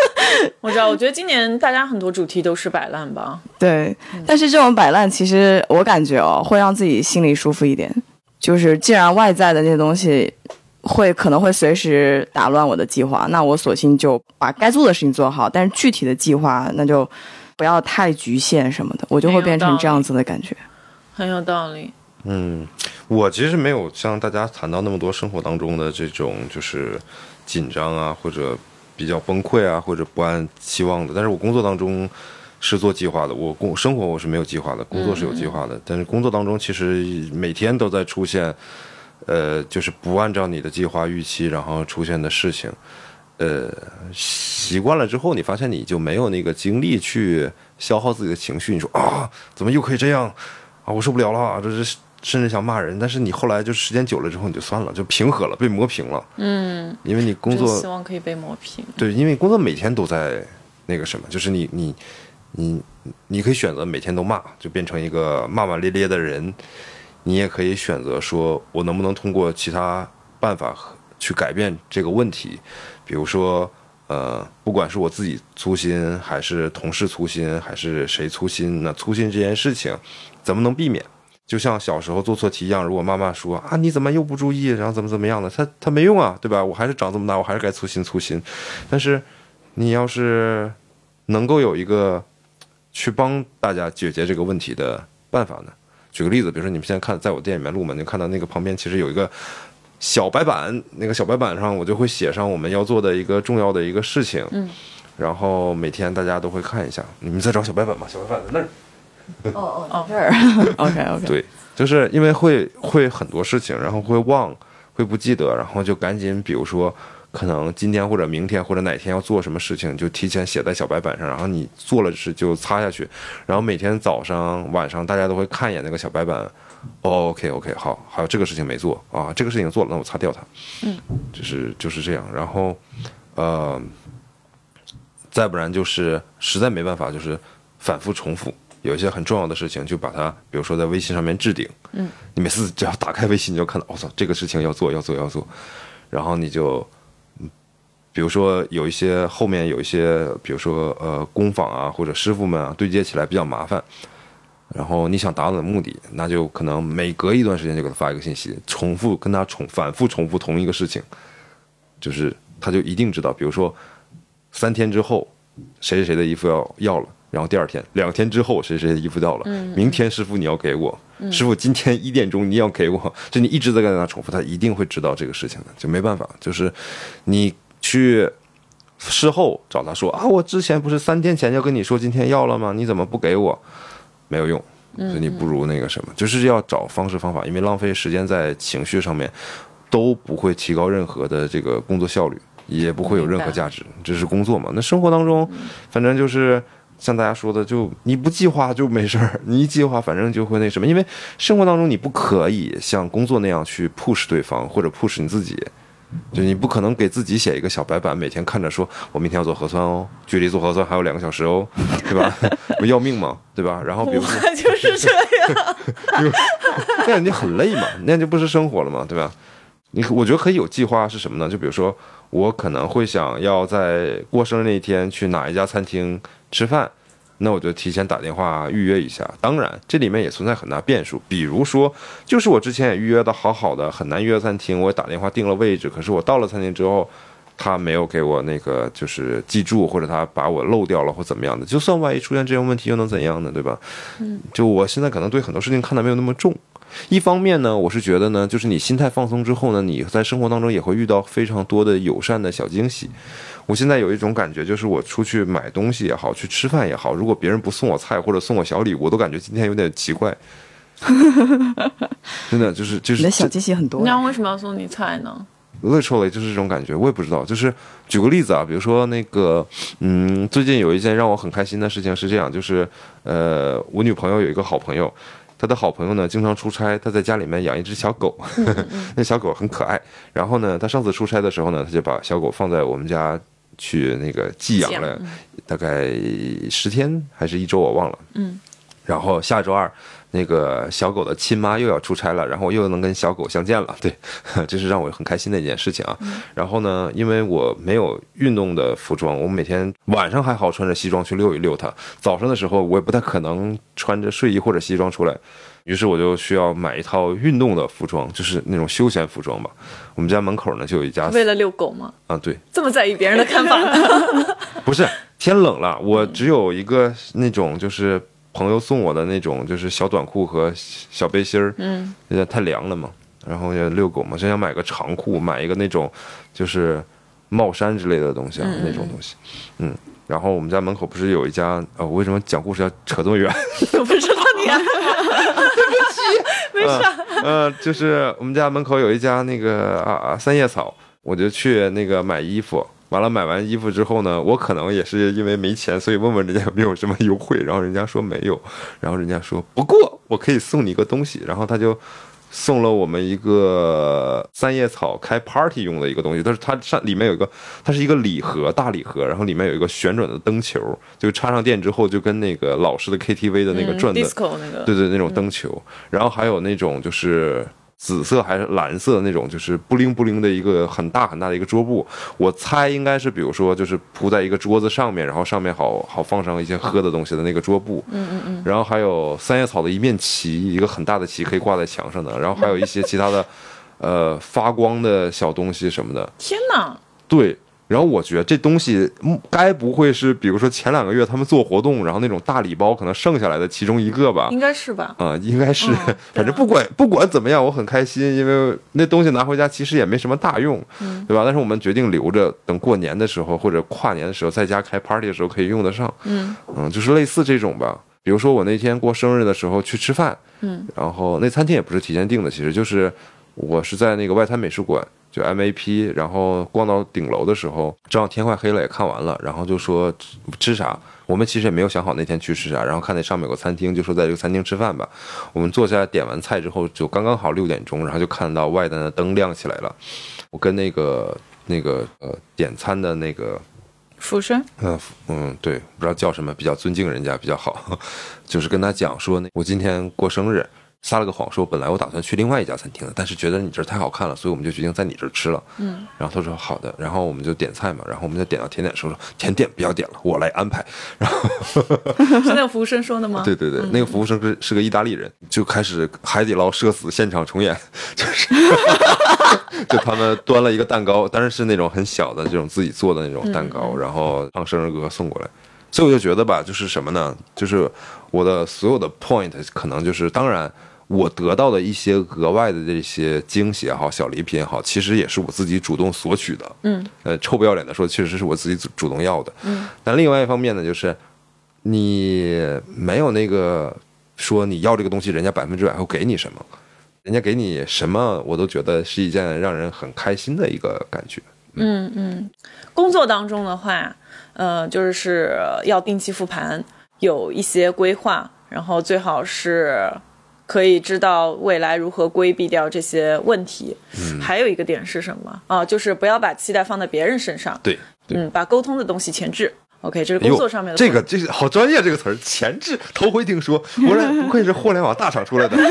(laughs) 我知道，我觉得今年大家很多主题都是摆烂吧。对，但是这种摆烂，其实我感觉哦，会让自己心里舒服一点。就是既然外在的那些东西会可能会随时打乱我的计划，那我索性就把该做的事情做好。但是具体的计划，那就不要太局限什么的，我就会变成这样子的感觉。很有道理。嗯，我其实没有像大家谈到那么多生活当中的这种就是紧张啊，或者比较崩溃啊，或者不安期望的。但是我工作当中是做计划的，我工生活我是没有计划的，工作是有计划的。但是工作当中其实每天都在出现，呃，就是不按照你的计划预期然后出现的事情。呃，习惯了之后，你发现你就没有那个精力去消耗自己的情绪。你说啊，怎么又可以这样啊？我受不了了，这是。甚至想骂人，但是你后来就时间久了之后，你就算了，就平和了，被磨平了。嗯，因为你工作希望可以被磨平。对，因为工作每天都在那个什么，就是你你你你可以选择每天都骂，就变成一个骂骂咧咧的人；你也可以选择说，我能不能通过其他办法去改变这个问题，比如说呃，不管是我自己粗心，还是同事粗心，还是谁粗心，那粗心这件事情怎么能避免？就像小时候做错题一样，如果妈妈说啊你怎么又不注意，然后怎么怎么样的，他他没用啊，对吧？我还是长这么大，我还是该粗心粗心。但是你要是能够有一个去帮大家解决这个问题的办法呢？举个例子，比如说你们现在看在我店里面录嘛，就看到那个旁边其实有一个小白板，那个小白板上我就会写上我们要做的一个重要的一个事情，嗯，然后每天大家都会看一下。你们在找小白板吗？小白板在那儿。哦哦哦，这儿，OK (laughs) OK，对，就是因为会会很多事情，然后会忘，会不记得，然后就赶紧，比如说可能今天或者明天或者哪天要做什么事情，就提前写在小白板上，然后你做了是就擦下去，然后每天早上晚上大家都会看一眼那个小白板，哦，OK OK，好，还有这个事情没做啊，这个事情做了，那我擦掉它，嗯，就是就是这样，然后呃，再不然就是实在没办法，就是反复重复。有一些很重要的事情，就把它，比如说在微信上面置顶。嗯，你每次只要打开微信，你就看到，我操，这个事情要做，要做，要做。然后你就，比如说有一些后面有一些，比如说呃工坊啊或者师傅们啊对接起来比较麻烦。然后你想达到的目的，那就可能每隔一段时间就给他发一个信息，重复跟他重反复重复同一个事情，就是他就一定知道，比如说三天之后谁谁谁的衣服要要了。然后第二天、两天之后，谁谁的衣服到了？明天师傅你要给我，师傅今天一点钟你要给我，就你一直在跟他重复，他一定会知道这个事情的，就没办法。就是你去事后找他说啊，我之前不是三天前就跟你说今天要了吗？你怎么不给我？没有用，所以你不如那个什么，就是要找方式方法，因为浪费时间在情绪上面都不会提高任何的这个工作效率，也不会有任何价值。这是工作嘛？那生活当中，反正就是。像大家说的，就你不计划就没事儿，你一计划，反正就会那什么。因为生活当中你不可以像工作那样去 push 对方或者 push 你自己，就你不可能给自己写一个小白板，每天看着说我明天要做核酸哦，距离做核酸还有两个小时哦，对吧？(laughs) 不要命嘛，对吧？然后比如说就是这样，(laughs) 那样你很累嘛，那样就不是生活了嘛，对吧？你我觉得可以有计划是什么呢？就比如说我可能会想要在过生日那一天去哪一家餐厅。吃饭，那我就提前打电话预约一下。当然，这里面也存在很大变数，比如说，就是我之前也预约的好好的，很难约餐厅，我打电话订了位置，可是我到了餐厅之后，他没有给我那个就是记住，或者他把我漏掉了或怎么样的。就算万一出现这种问题，又能怎样呢？对吧？嗯，就我现在可能对很多事情看得没有那么重。一方面呢，我是觉得呢，就是你心态放松之后呢，你在生活当中也会遇到非常多的友善的小惊喜。我现在有一种感觉，就是我出去买东西也好，去吃饭也好，如果别人不送我菜或者送我小礼物，我都感觉今天有点奇怪。(laughs) 真的就是就是。你的小惊喜很多。那为什么要送你菜呢？literally 就是这种感觉，我也不知道。就是举个例子啊，比如说那个，嗯，最近有一件让我很开心的事情是这样，就是呃，我女朋友有一个好朋友。她的好朋友呢，经常出差，她在家里面养一只小狗，(laughs) 那小狗很可爱。然后呢，她上次出差的时候呢，她就把小狗放在我们家去那个寄养了大概十天还是一周，我忘了。嗯，然后下周二，那个小狗的亲妈又要出差了，然后又能跟小狗相见了，(laughs) 对，(laughs) 这是让我很开心的一件事情啊。然后呢，因为我没有运动的服装，我每天晚上还好穿着西装去遛一遛它，早上的时候我也不太可能穿着睡衣或者西装出来。于是我就需要买一套运动的服装，就是那种休闲服装吧。我们家门口呢就有一家为了遛狗吗？啊，对，这么在意别人的看法呢？(laughs) 不是天冷了，我只有一个那种就是朋友送我的那种就是小短裤和小背心儿，嗯，有点太凉了嘛。然后也遛狗嘛，就想买个长裤，买一个那种就是帽衫之类的东西啊，那种东西，嗯。然后我们家门口不是有一家呃，我为什么讲故事要扯这么远？(laughs) 我不知道你、啊，(laughs) 没事啊。呃，就是我们家门口有一家那个啊啊三叶草，我就去那个买衣服。完了买完衣服之后呢，我可能也是因为没钱，所以问问人家有没有什么优惠，然后人家说没有，然后人家说不过我可以送你一个东西，然后他就送了我们一个三叶草开 party 用的一个东西，但是它上里面有一个，它是一个礼盒大礼盒，然后里面有一个旋转的灯球，就插上电之后就跟那个老式的 KTV 的那个转的、嗯 disco 那个，对对，那种灯球，然后还有那种就是紫色还是蓝色那种，就是布灵布灵的一个很大很大的一个桌布。我猜应该是，比如说就是铺在一个桌子上面，然后上面好好放上一些喝的东西的那个桌布。嗯嗯嗯。然后还有三叶草的一面旗，一个很大的旗可以挂在墙上的，然后还有一些其他的，呃，发光的小东西什么的。天哪！对，然后我觉得这东西嗯该不会是，比如说前两个月他们做活动，然后那种大礼包可能剩下来的其中一个吧？应该是吧？啊、应该是，嗯 (laughs) 反正不管不管怎么样，我很开心，因为那东西拿回家其实也没什么大用，嗯对吧？但是我们决定留着，等过年的时候或者跨年的时候，在家开 party 的时候可以用得上。嗯嗯，就是类似这种吧。比如说我那天过生日的时候去吃饭，嗯，然后那餐厅也不是提前订的，其实就是我是在那个外滩美术馆，就 MAP，然后逛到顶楼的时候，正好天快黑了，也看完了，然后就说吃吃啥。我们其实也没有想好那天去吃啥，然后看那上面有个餐厅，就说在这个餐厅吃饭吧。我们坐下来点完菜之后，就刚刚好六点钟，然后就看到外滩的灯亮起来了。我跟那个那个呃点餐的那个俯身，嗯嗯，对，不知道叫什么，比较尊敬人家比较好，(laughs) 就是跟他讲说，那我今天过生日，撒了个谎，说本来我打算去另外一家餐厅的，但是觉得你这儿太好看了，所以我们就决定在你这儿吃了。嗯，然后他说好的，然后我们就点菜嘛，然后我们就点到甜点的时候说甜点不要点了，我来安排。然后 (laughs) 是那个服务生说的吗？(laughs) 对对对，那个服务生是是个意大利人，就开始海底捞社死现场重演，(laughs) 就是就他们端了一个蛋糕，当然是那种很小的这种自己做的那种蛋糕，然后唱生日歌送过来。所以我就觉得吧，就是什么呢？就是我的所有的 point 可能就是，当然我得到的一些额外的这些惊喜也好，小礼品也好，其实也是我自己主动索取的。嗯，呃，臭不要脸的说，确实是我自己主主动要的。嗯，但另外一方面呢，就是你没有那个说你要这个东西，人家百分之百会给你什么，人家给你什么，我都觉得是一件让人很开心的一个感觉。嗯嗯，工作当中的话，呃，就是要定期复盘，有一些规划，然后最好是可以知道未来如何规避掉这些问题。嗯还有一个点是什么啊？就是不要把期待放在别人身上，对对。嗯，把沟通的东西前置。OK，这是工作上面的这个这是好专业这个词儿，前置头回听说，(laughs) 果然不愧是互联网大厂出来的。(laughs)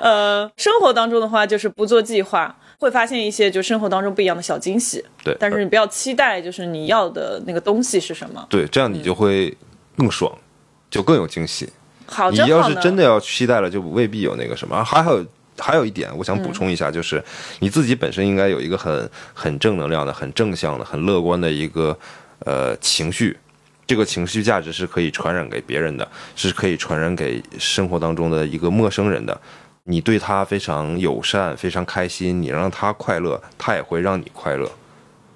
呃，生活当中的话，就是不做计划，会发现一些就生活当中不一样的小惊喜。对，但是你不要期待，就是你要的那个东西是什么。对，这样你就会更爽，就更有惊喜。好你要。是真的要期待了，就未必有那个什么。还有还有一点，我想补充一下，就是你自己本身应该有一个很很正能量的、很正向的、很乐观的一个呃情绪。这个情绪价值是可以传染给别人的，是可以传染给生活当中的一个陌生人的。你对他非常友善，非常开心，你让他快乐，他也会让你快乐。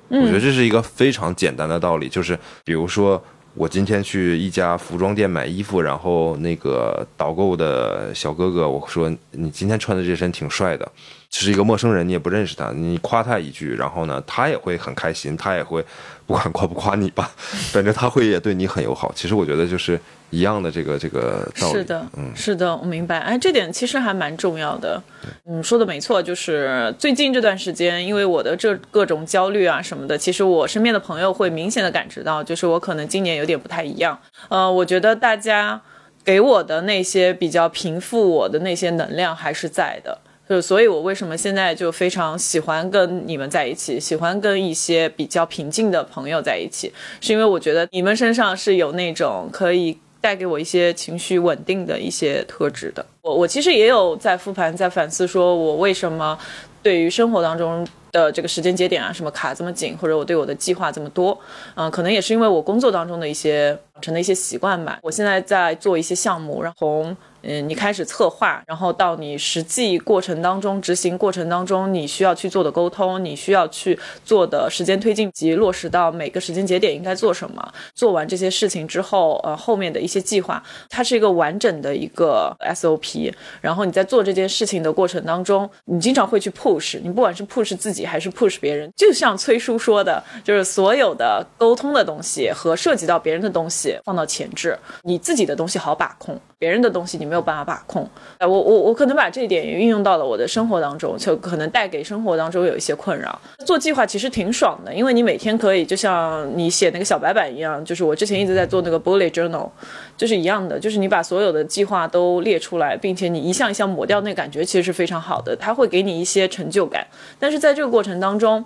我觉得这是一个非常简单的道理，就是比如说，我今天去一家服装店买衣服，然后那个导购的小哥哥我说你今天穿的这身挺帅的，这是一个陌生人，你也不认识他，你夸他一句，然后呢，他也会很开心，他也会不管夸不夸你吧，(laughs) 反正他会也对你很友好。其实我觉得就是一样的这个这个道理。是的，嗯，是的，我明白。哎，这点其实还蛮重要的。嗯，说的没错，就是最近这段时间，因为我的这各种焦虑啊什么的，其实我身边的朋友会明显的感知到，就是我可能今年有点不太一样。呃，我觉得大家给我的那些比较平复我的那些能量还是在的。就所以，我为什么现在就非常喜欢跟你们在一起，喜欢跟一些比较平静的朋友在一起，是因为我觉得你们身上是有那种可以带给我一些情绪稳定的一些特质的。我我其实也有在复盘，在反思，说我为什么对于生活当中的这个时间节点啊，什么卡这么紧，或者我对我的计划这么多，嗯、可能也是因为我工作当中的一些成的一些习惯吧。我现在在做一些项目，然后从嗯，你开始策划，然后到你实际过程当中执行过程当中，你需要去做的沟通，你需要去做的时间推进及落实到每个时间节点应该做什么。做完这些事情之后，呃，后面的一些计划，它是一个完整的一个 SOP。然后你在做这件事情的过程当中，你经常会去 push，你不管是 push 自己还是 push 别人，就像崔叔说的，就是所有的沟通的东西和涉及到别人的东西放到前置，你自己的东西好把控，别人的东西你没有办法把控。哎，我我我可能把这一点也运用到了我的生活当中，就可能带给生活当中有一些困扰。做计划其实挺爽的，因为你每天可以就像你写那个小白板一样，就是我之前一直在做那个 bullet journal，就是一样的，就是你把所有的计划都列出来，并且你一项一项抹掉，那感觉其实是非常好的，它会给你一些成就感。但是在这个过程当中，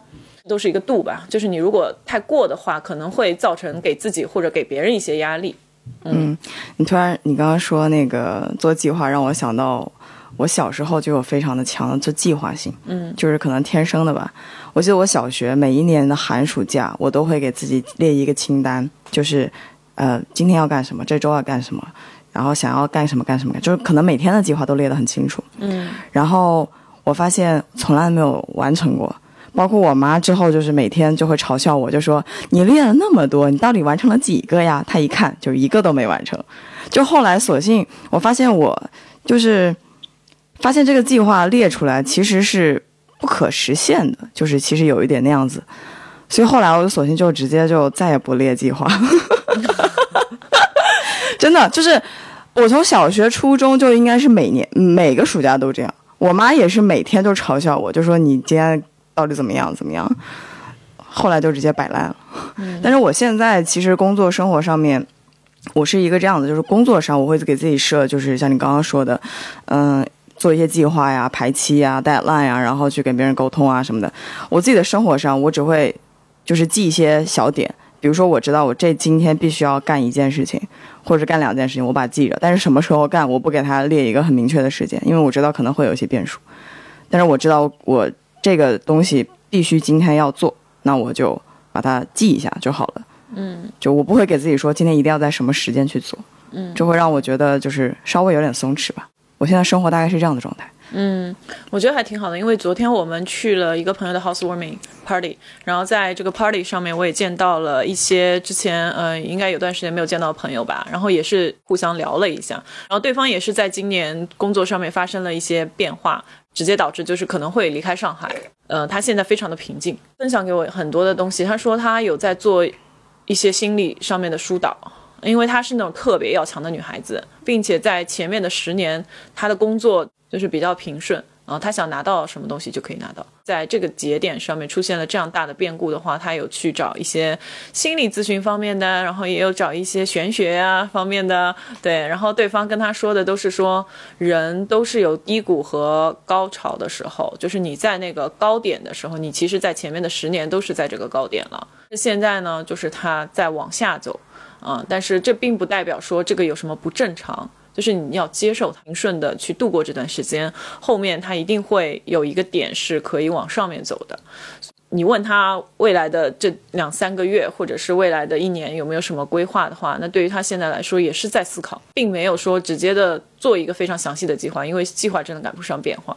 都是一个度吧，就是你如果太过的话，可能会造成给自己或者给别人一些压力。嗯你突然，你刚刚说那个做计划，让我想到我小时候就有非常的强的做计划性，嗯，就是可能天生的吧。我记得我小学每一年的寒暑假，我都会给自己列一个清单，就是呃今天要干什么，这周要干什么，然后想要干什么干什么，就是可能每天的计划都列得很清楚。嗯然后我发现从来没有完成过。包括我妈之后，就是每天就会嘲笑我，就说你列了那么多，你到底完成了几个呀？她一看就一个都没完成。就后来索性我发现我就是发现这个计划列出来其实是不可实现的，就是其实有一点那样子。所以后来我就索性就直接就再也不列计划，(laughs) 真的就是我从小学、初中就应该是每年每个暑假都这样。我妈也是每天都嘲笑我，就说你今天到底怎么样怎么样。后来就直接摆烂了。但是我现在其实工作生活上面，我是一个这样子，就是工作上我会给自己设，就是像你刚刚说的，嗯、做一些计划呀、排期呀、deadline 呀，然后去跟别人沟通啊什么的。我自己的生活上，我只会就是记一些小点，比如说我知道我这今天必须要干一件事情，或者是干两件事情，我把它记着。但是什么时候干，我不给他列一个很明确的时间，因为我知道可能会有一些变数。但是我知道我这个东西必须今天要做，那我就把它记一下就好了。嗯就我不会给自己说今天一定要在什么时间去做，嗯这会让我觉得就是稍微有点松弛吧。我现在生活大概是这样的状态。嗯，我觉得还挺好的，因为昨天我们去了一个朋友的 housewarming party，然后在这个 party 上面，我也见到了一些之前呃应该有段时间没有见到的朋友吧，然后也是互相聊了一下，然后对方也是在今年工作上面发生了一些变化，直接导致就是可能会离开上海。呃，她现在非常的平静，分享给我很多的东西。她说她有在做一些心理上面的疏导，因为她是那种特别要强的女孩子，并且在前面的十年，她的工作就是比较平顺，然后她想拿到什么东西就可以拿到。在这个节点上面出现了这样大的变故的话，他有去找一些心理咨询方面的，然后也有找一些玄学啊方面的，对。然后对方跟他说的都是说，人都是有低谷和高潮的时候，就是你在那个高点的时候，你其实在前面的十年都是在这个高点了。那现在呢，就是他在往下走，啊、但是这并不代表说这个有什么不正常，就是你要接受它，平顺的去度过这段时间，后面它一定会有一个点是可以往上面走的。你问他未来的这两三个月，或者是未来的一年有没有什么规划的话，那对于他现在来说也是在思考，并没有说直接的做一个非常详细的计划，因为计划真的赶不上变化。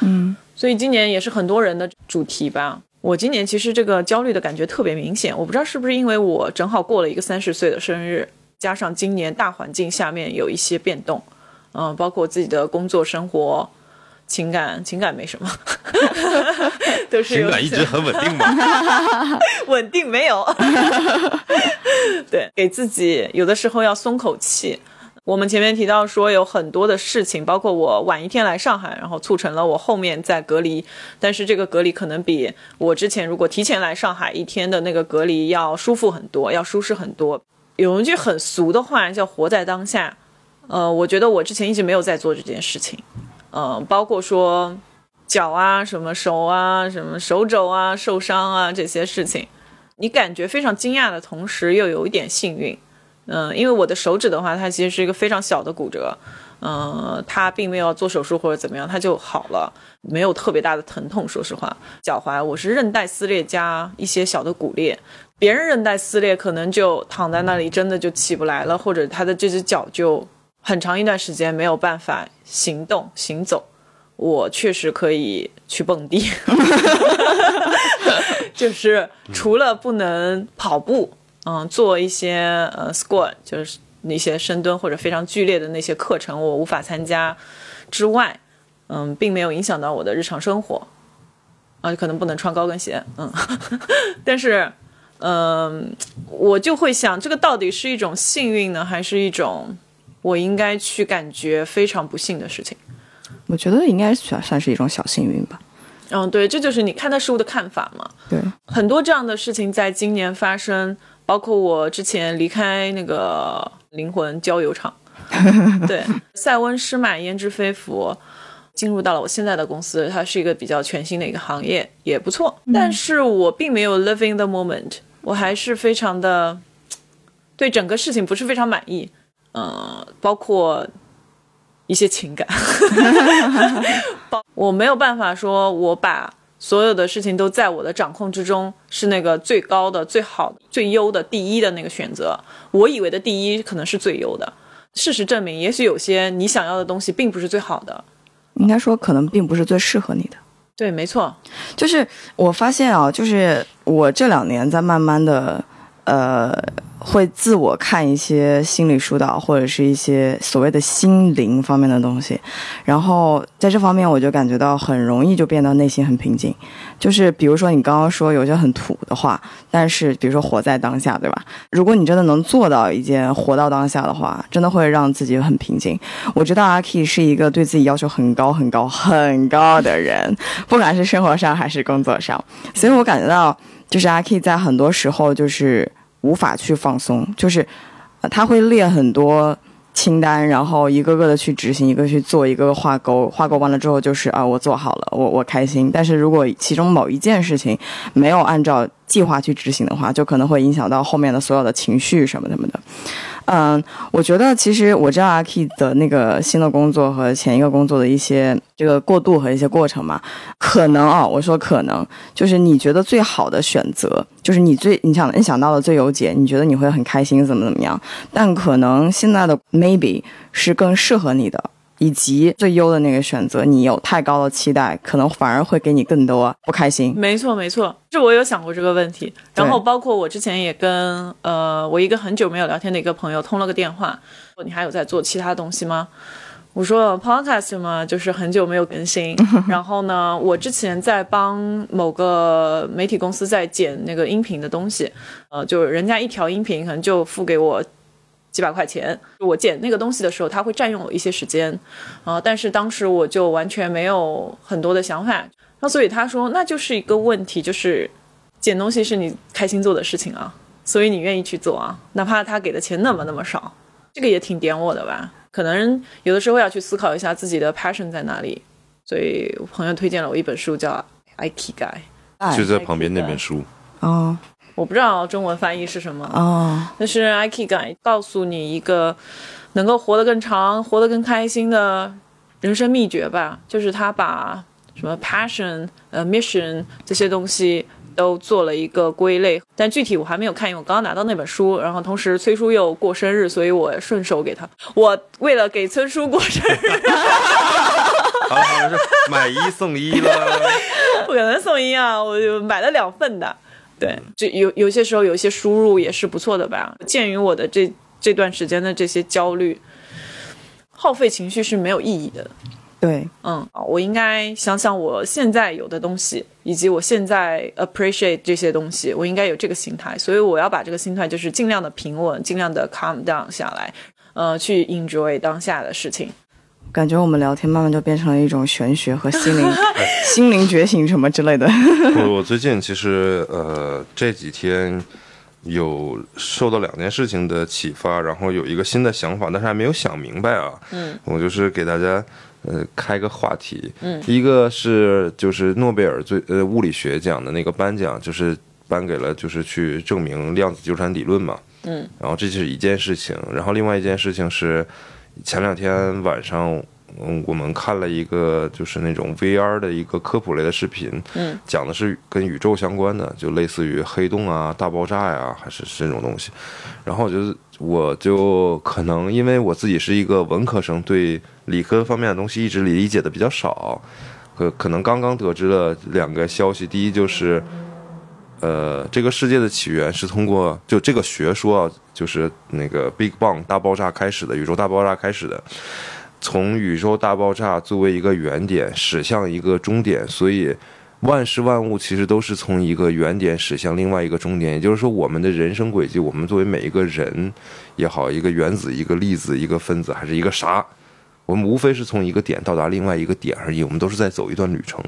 嗯，所以今年也是很多人的主题吧。我今年其实这个焦虑的感觉特别明显，我不知道是不是因为我正好过了一个三十岁的生日，加上今年大环境下面有一些变动，嗯、包括我自己的工作生活、情感情感没什么，(laughs) 都是情感一直很稳定嘛。(laughs) 稳定没有。(laughs) 对，给自己有的时候要松口气。我们前面提到说有很多的事情，包括我晚一天来上海，然后促成了我后面在隔离，但是这个隔离可能比我之前如果提前来上海一天的那个隔离要舒服很多，要舒适很多。有一句很俗的话叫“活在当下”，呃，我觉得我之前一直没有在做这件事情，呃，包括说脚啊、什么手啊、什么手肘啊受伤啊这些事情，你感觉非常惊讶的同时，又有一点幸运。嗯，因为我的手指的话，它其实是一个非常小的骨折，嗯，它并没有做手术或者怎么样，它就好了，没有特别大的疼痛。说实话，脚踝我是韧带撕裂加一些小的骨裂，别人韧带撕裂可能就躺在那里，真的就起不来了，或者他的这只脚就很长一段时间没有办法行动行走。我确实可以去蹦迪，(laughs) 就是除了不能跑步。嗯，做一些呃 squat，就是那些深蹲或者非常剧烈的那些课程，我无法参加之外，嗯，并没有影响到我的日常生活，啊，可能不能穿高跟鞋，嗯，(laughs) 但是，嗯，我就会想，这个到底是一种幸运呢，还是一种我应该去感觉非常不幸的事情？我觉得应该算算是一种小幸运吧。嗯，对，这就是你看待事物的看法嘛。对，很多这样的事情在今年发生。包括我之前离开那个灵魂郊游场，(laughs) 对，塞翁失马焉知非福，进入到了我现在的公司，它是一个比较全新的一个行业，也不错。但是我并没有 living the moment，我还是非常的对整个事情不是非常满意，嗯，包括一些情感，(laughs) 包我没有办法说我把。所有的事情都在我的掌控之中，是那个最高的、最好、最优的第一的那个选择。我以为的第一可能是最优的，事实证明，也许有些你想要的东西并不是最好的。应该说，可能并不是最适合你的。对，没错。就是我发现啊，就是我这两年在慢慢的，呃。会自我看一些心理疏导，或者是一些所谓的心灵方面的东西，然后在这方面我就感觉到很容易就变得内心很平静。就是比如说你刚刚说有些很土的话，但是比如说活在当下，对吧？如果你真的能做到一件活到当下的话，真的会让自己很平静。我知道阿 K 是一个对自己要求很高很高很高的人，不管是生活上还是工作上，所以我感觉到就是阿 K 在很多时候就是。无法去放松，就是他会列很多清单，然后一个个的去执行，一个去做，一个个画勾，画勾完了之后就是啊，我做好了，我我开心。但是如果其中某一件事情没有按照计划去执行的话，就可能会影响到后面的所有的情绪什么什么的。嗯，我觉得其实我知道阿 K 的那个新的工作和前一个工作的一些这个过渡和一些过程嘛，可能啊，我说可能就是你觉得最好的选择，就是你最你想你想到的最优解，你觉得你会很开心怎么怎么样，但可能现在的 maybe 是更适合你的。以及最优的那个选择，你有太高的期待，可能反而会给你更多不开心。没错，没错，这我有想过这个问题。然后包括我之前也跟呃我一个很久没有聊天的一个朋友通了个电话，说你还有在做其他东西吗？我说 podcast 嘛，就是很久没有更新。(laughs) 然后呢，我之前在帮某个媒体公司在剪那个音频的东西，呃，就是人家一条音频可能就付给我。几百块钱，我捡那个东西的时候，它会占用我一些时间，啊，但是当时我就完全没有很多的想法，那所以他说那就是一个问题，就是捡东西是你开心做的事情啊，所以你愿意去做啊，哪怕他给的钱那么那么少，这个也挺点我的吧，可能有的时候要去思考一下自己的 passion 在哪里，所以我朋友推荐了我一本书叫《i k e Guy》，就在旁边那本书，哦。我不知道中文翻译是什么。哦，但是 i k g a 告诉你一个能够活得更长、活得更开心的人生秘诀吧，就是他把什么 passion、呃 mission 这些东西都做了一个归类，但具体我还没有看，因为我刚刚拿到那本书，然后同时崔叔又过生日，所以我顺手给他。我为了给崔叔过生日，(laughs) 好像是买一送一了，(laughs) 不可能送一啊，我就买了两份的。对，就有有些时候有一些输入也是不错的吧。鉴于我的这这段时间的这些焦虑，耗费情绪是没有意义的。对，嗯，我应该想想我现在有的东西，以及我现在 appreciate 这些东西，我应该有这个心态，所以我要把这个心态就是尽量的平稳，尽量的 calm down 下来，呃，去 enjoy 当下的事情。感觉我们聊天慢慢就变成了一种玄学和心灵 (laughs) 心灵觉醒什么之类的。(laughs) 我我最近其实呃这几天有受到两件事情的启发，然后有一个新的想法，但是还没有想明白啊。嗯，我就是给大家呃开个话题。嗯，一个是就是诺贝尔最呃物理学奖的那个颁奖，就是颁给了就是去证明量子纠缠理论嘛。嗯，然后这就是一件事情，然后另外一件事情是前两天晚上。嗯，我们看了一个就是那种 VR 的一个科普类的视频，嗯，讲的是跟宇宙相关的，就类似于黑洞啊、大爆炸呀，还是这种东西。然后我就我就可能因为我自己是一个文科生，对理科方面的东西一直理解的比较少，可可能刚刚得知了两个消息。第一就是，呃，这个世界的起源是通过就这个学说，就是那个 Big Bang 大爆炸开始的，宇宙大爆炸开始的。从宇宙大爆炸作为一个原点驶向一个终点，所以万事万物其实都是从一个原点驶向另外一个终点。也就是说，我们的人生轨迹，我们作为每一个人也好，一个原子、一个粒子、一个分子，还是一个啥，我们无非是从一个点到达另外一个点而已。我们都是在走一段旅程。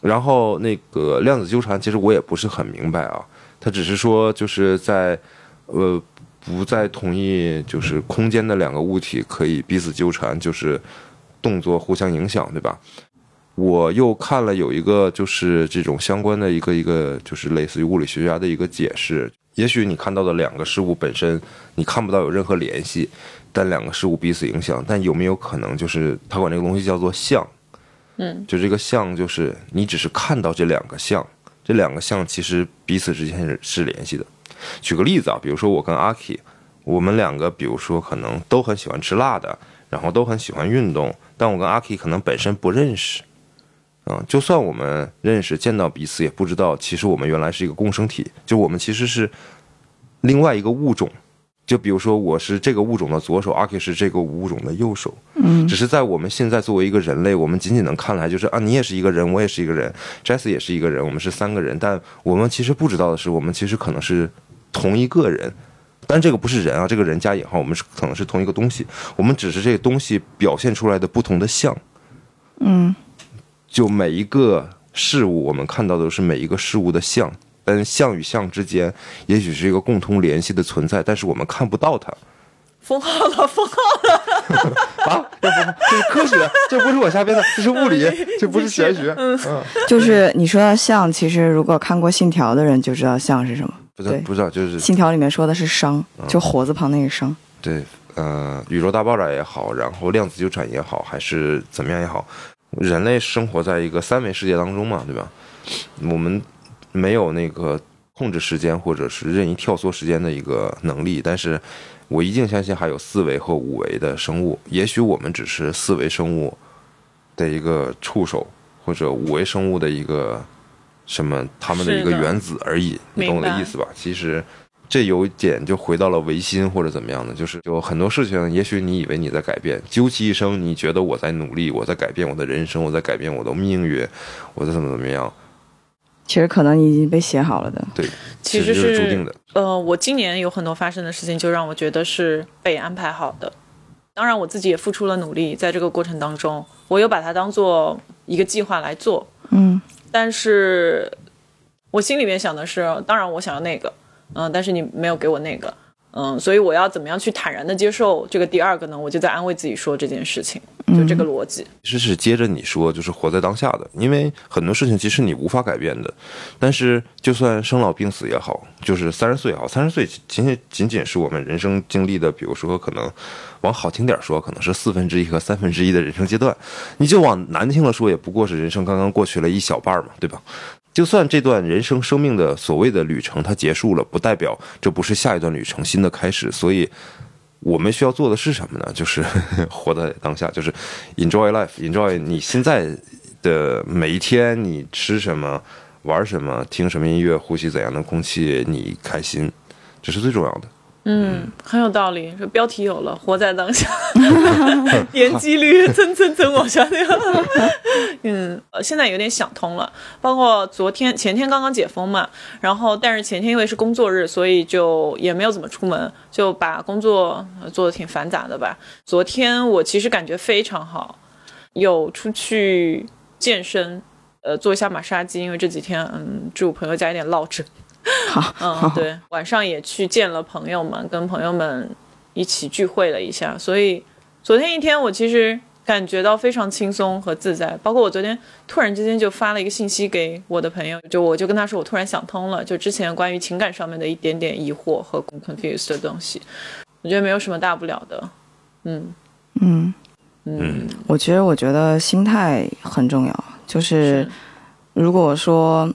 然后那个量子纠缠，其实我也不是很明白啊，它只是说就是在呃。不在同一就是空间的两个物体可以彼此纠缠，就是动作互相影响，对吧？我又看了有一个就是这种相关的一个一个就是类似于物理学家的一个解释。也许你看到的两个事物本身你看不到有任何联系，但两个事物彼此影响，但有没有可能就是他管这个东西叫做像？嗯，就这个像就是你只是看到这两个像，这两个像其实彼此之间是联系的。举个例子啊，比如说我跟阿 K，我们两个比如说可能都很喜欢吃辣的，然后都很喜欢运动，但我跟阿 K 可能本身不认识，啊，就算我们认识，见到彼此也不知道，其实我们原来是一个共生体，就我们其实是另外一个物种。就比如说我是这个物种的左手，阿 K 是这个物种的右手，嗯。只是在我们现在作为一个人类，我们仅仅能看来就是啊，你也是一个人，我也是一个人，Jesse 也是一个人，我们是三个人，但我们其实不知道的是，我们其实可能是同一个人，但这个不是人啊，这个人加引号，我们是可能是同一个东西，我们只是这个东西表现出来的不同的像，嗯。就每一个事物，我们看到的是每一个事物的像，但像与象之间也许是一个共同联系的存在，但是我们看不到它。封号了，封号了。(laughs) 啊，这不这是科学，这不是我瞎编的，这是物理，(laughs) 这不是玄学。嗯，(laughs) 就是你说到象，其实如果看过《信条》的人就知道象是什么。不知道不知道，就是《信条》里面说的是熵，就火字旁那个熵。对，呃，宇宙大爆炸也好，然后量子纠缠也好，还是怎么样也好，人类生活在一个三维世界当中嘛，对吧？我们没有那个控制时间或者是任意跳缩时间的一个能力，但是我一定相信还有四维和五维的生物，也许我们只是四维生物的一个触手，或者五维生物的一个什么他们的一个原子而已，你懂我的意思吧？其实。这有一点就回到了唯心或者怎么样的，就是有很多事情，也许你以为你在改变，究其一生，你觉得我在努力，我在改变我的人生，我在改变我的命运，我在怎么怎么样，其实可能已经被写好了的。对，其实是注定的。呃，我今年有很多发生的事情，就让我觉得是被安排好的。当然，我自己也付出了努力，在这个过程当中，我有把它当做一个计划来做。嗯但是我心里面想的是，当然我想要那个，嗯、但是你没有给我那个，嗯，所以我要怎么样去坦然的接受这个第二个呢？我就在安慰自己说这件事情，就这个逻辑。其实是接着你说，就是活在当下的，因为很多事情其实你无法改变的。但是就算生老病死也好，就是三十岁也好，三十岁仅仅仅仅是我们人生经历的，比如说可能往好听点说，可能是四分之一和三分之一的人生阶段；你就往难听了说，也不过是人生刚刚过去了一小半嘛，对吧？就算这段人生生命的所谓的旅程它结束了，不代表这不是下一段旅程新的开始。所以，我们需要做的是什么呢？(laughs) 就是活在当下，就是 enjoy life，enjoy 你现在的每一天，你吃什么，玩什么，听什么音乐，呼吸怎样的空气，你开心，这是最重要的。嗯，很有道理。这标题有了，活在当下，点击率蹭蹭蹭往下掉。(laughs) 嗯，呃，现在有点想通了。包括昨天、前天刚刚解封嘛，然后但是前天因为是工作日，所以就也没有怎么出门，就把工作呃做的挺繁杂的吧。昨天我其实感觉非常好，有出去健身，呃，做一下马杀鸡，因为这几天嗯住朋友家有点落枕。(laughs) 好，嗯，对，晚上也去见了朋友们，跟朋友们一起聚会了一下，所以昨天一天我其实感觉到非常轻松和自在。包括我昨天突然之间就发了一个信息给我的朋友，就我就跟他说，我突然想通了，就之前关于情感上面的一点点疑惑和 confused 的东西，我觉得没有什么大不了的。嗯嗯，嗯，我其实，我觉得心态很重要。就是是如果说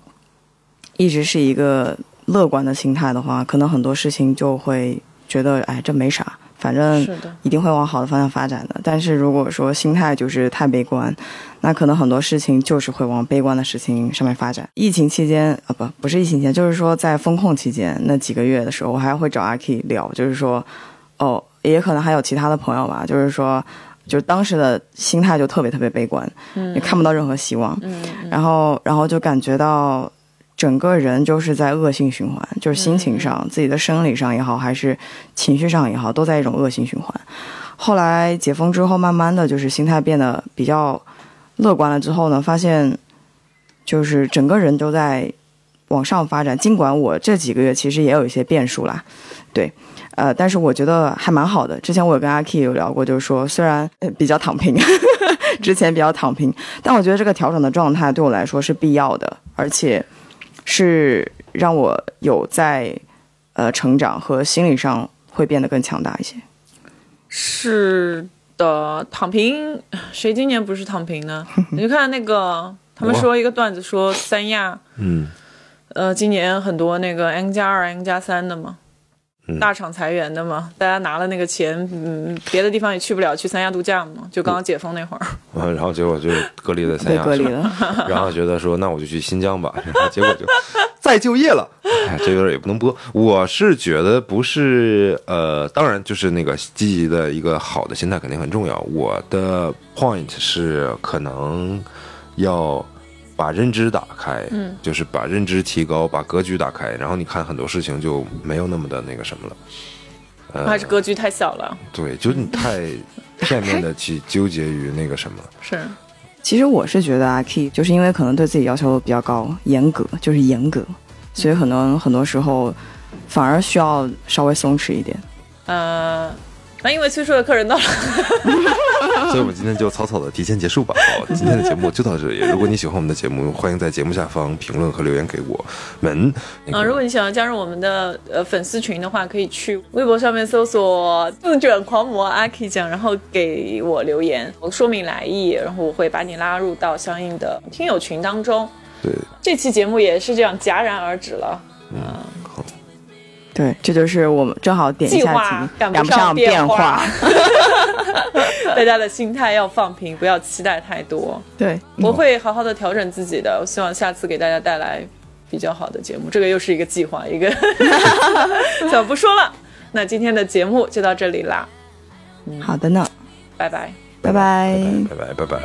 一直是一个乐观的心态的话，可能很多事情就会觉得，哎，这没啥，反正，一定会往好的方向发展的。但是如果说心态就是太悲观，那可能很多事情就是会往悲观的事情上面发展。疫情期间啊，不，不是疫情期间，就是说在风控期间那几个月的时候，我还会找阿 K 聊，就是说，哦，也可能还有其他的朋友吧，就是说，就是当时的心态就特别特别悲观，嗯也看不到任何希望，嗯嗯然后然后就感觉到整个人就是在恶性循环，就是心情上、自己的生理上也好，还是情绪上也好，都在一种恶性循环。后来解封之后，慢慢的就是心态变得比较乐观了之后呢，发现就是整个人都在往上发展。尽管我这几个月其实也有一些变数啦，对，呃，但是我觉得还蛮好的。之前我有跟阿 K 有聊过，就是说虽然呃比较躺平，(laughs) 之前比较躺平，但我觉得这个调整的状态对我来说是必要的，而且是让我有在呃成长和心理上会变得更强大一些。是的，躺平，谁今年不是躺平呢？(laughs) 你就看那个，他们说一个段子说三亚，嗯，呃，今年很多那个 N 加二、N 加三的嘛，嗯大厂裁员的嘛，大家拿了那个钱，嗯，别的地方也去不了，去三亚度假嘛，就刚刚解封那会儿。嗯 (laughs) 然后结果就隔离在三亚，隔离了，(laughs) 然后觉得说那我就去新疆吧，然 (laughs) 后结果就再就业了。哎，这有点也不能播。我是觉得不是呃，当然就是那个积极的一个好的心态肯定很重要。我的 point 是可能要把认知打开，嗯，就是把认知提高，把格局打开，然后你看很多事情就没有那么的那个什么了。呃，还是格局太小了，对，就是你太片面的去纠结于那个什么。(laughs) 是，其实我是觉得阿 K 就是因为可能对自己要求比较高，严格就是严格，所以可能很多时候反而需要稍微松弛一点。呃，那因为崔叔的客人到了，(laughs) 所以我们今天就草草的提前结束吧。好，(laughs) 今天的节目就到这里。如果你喜欢我们的节目，欢迎在节目下方评论和留言给我们。那嗯、个如果你想要加入我们的呃粉丝群的话，可以去微博上面搜索“自卷狂魔阿 K 酱”，然后给我留言，我说明来意，然后我会把你拉入到相应的听友群当中。对，这期节目也是这样戛然而止了，对，这就是我们正好点一下计划题，赶赶不上变化。(laughs) (laughs) 大家的心态要放平，不要期待太多。对，我会好好的调整自己的，我希望下次给大家带来比较好的节目。这个又是一个计划，一个 (laughs) 算了不说了。那今天的节目就到这里啦，嗯好的呢，拜拜。拜拜拜拜拜拜。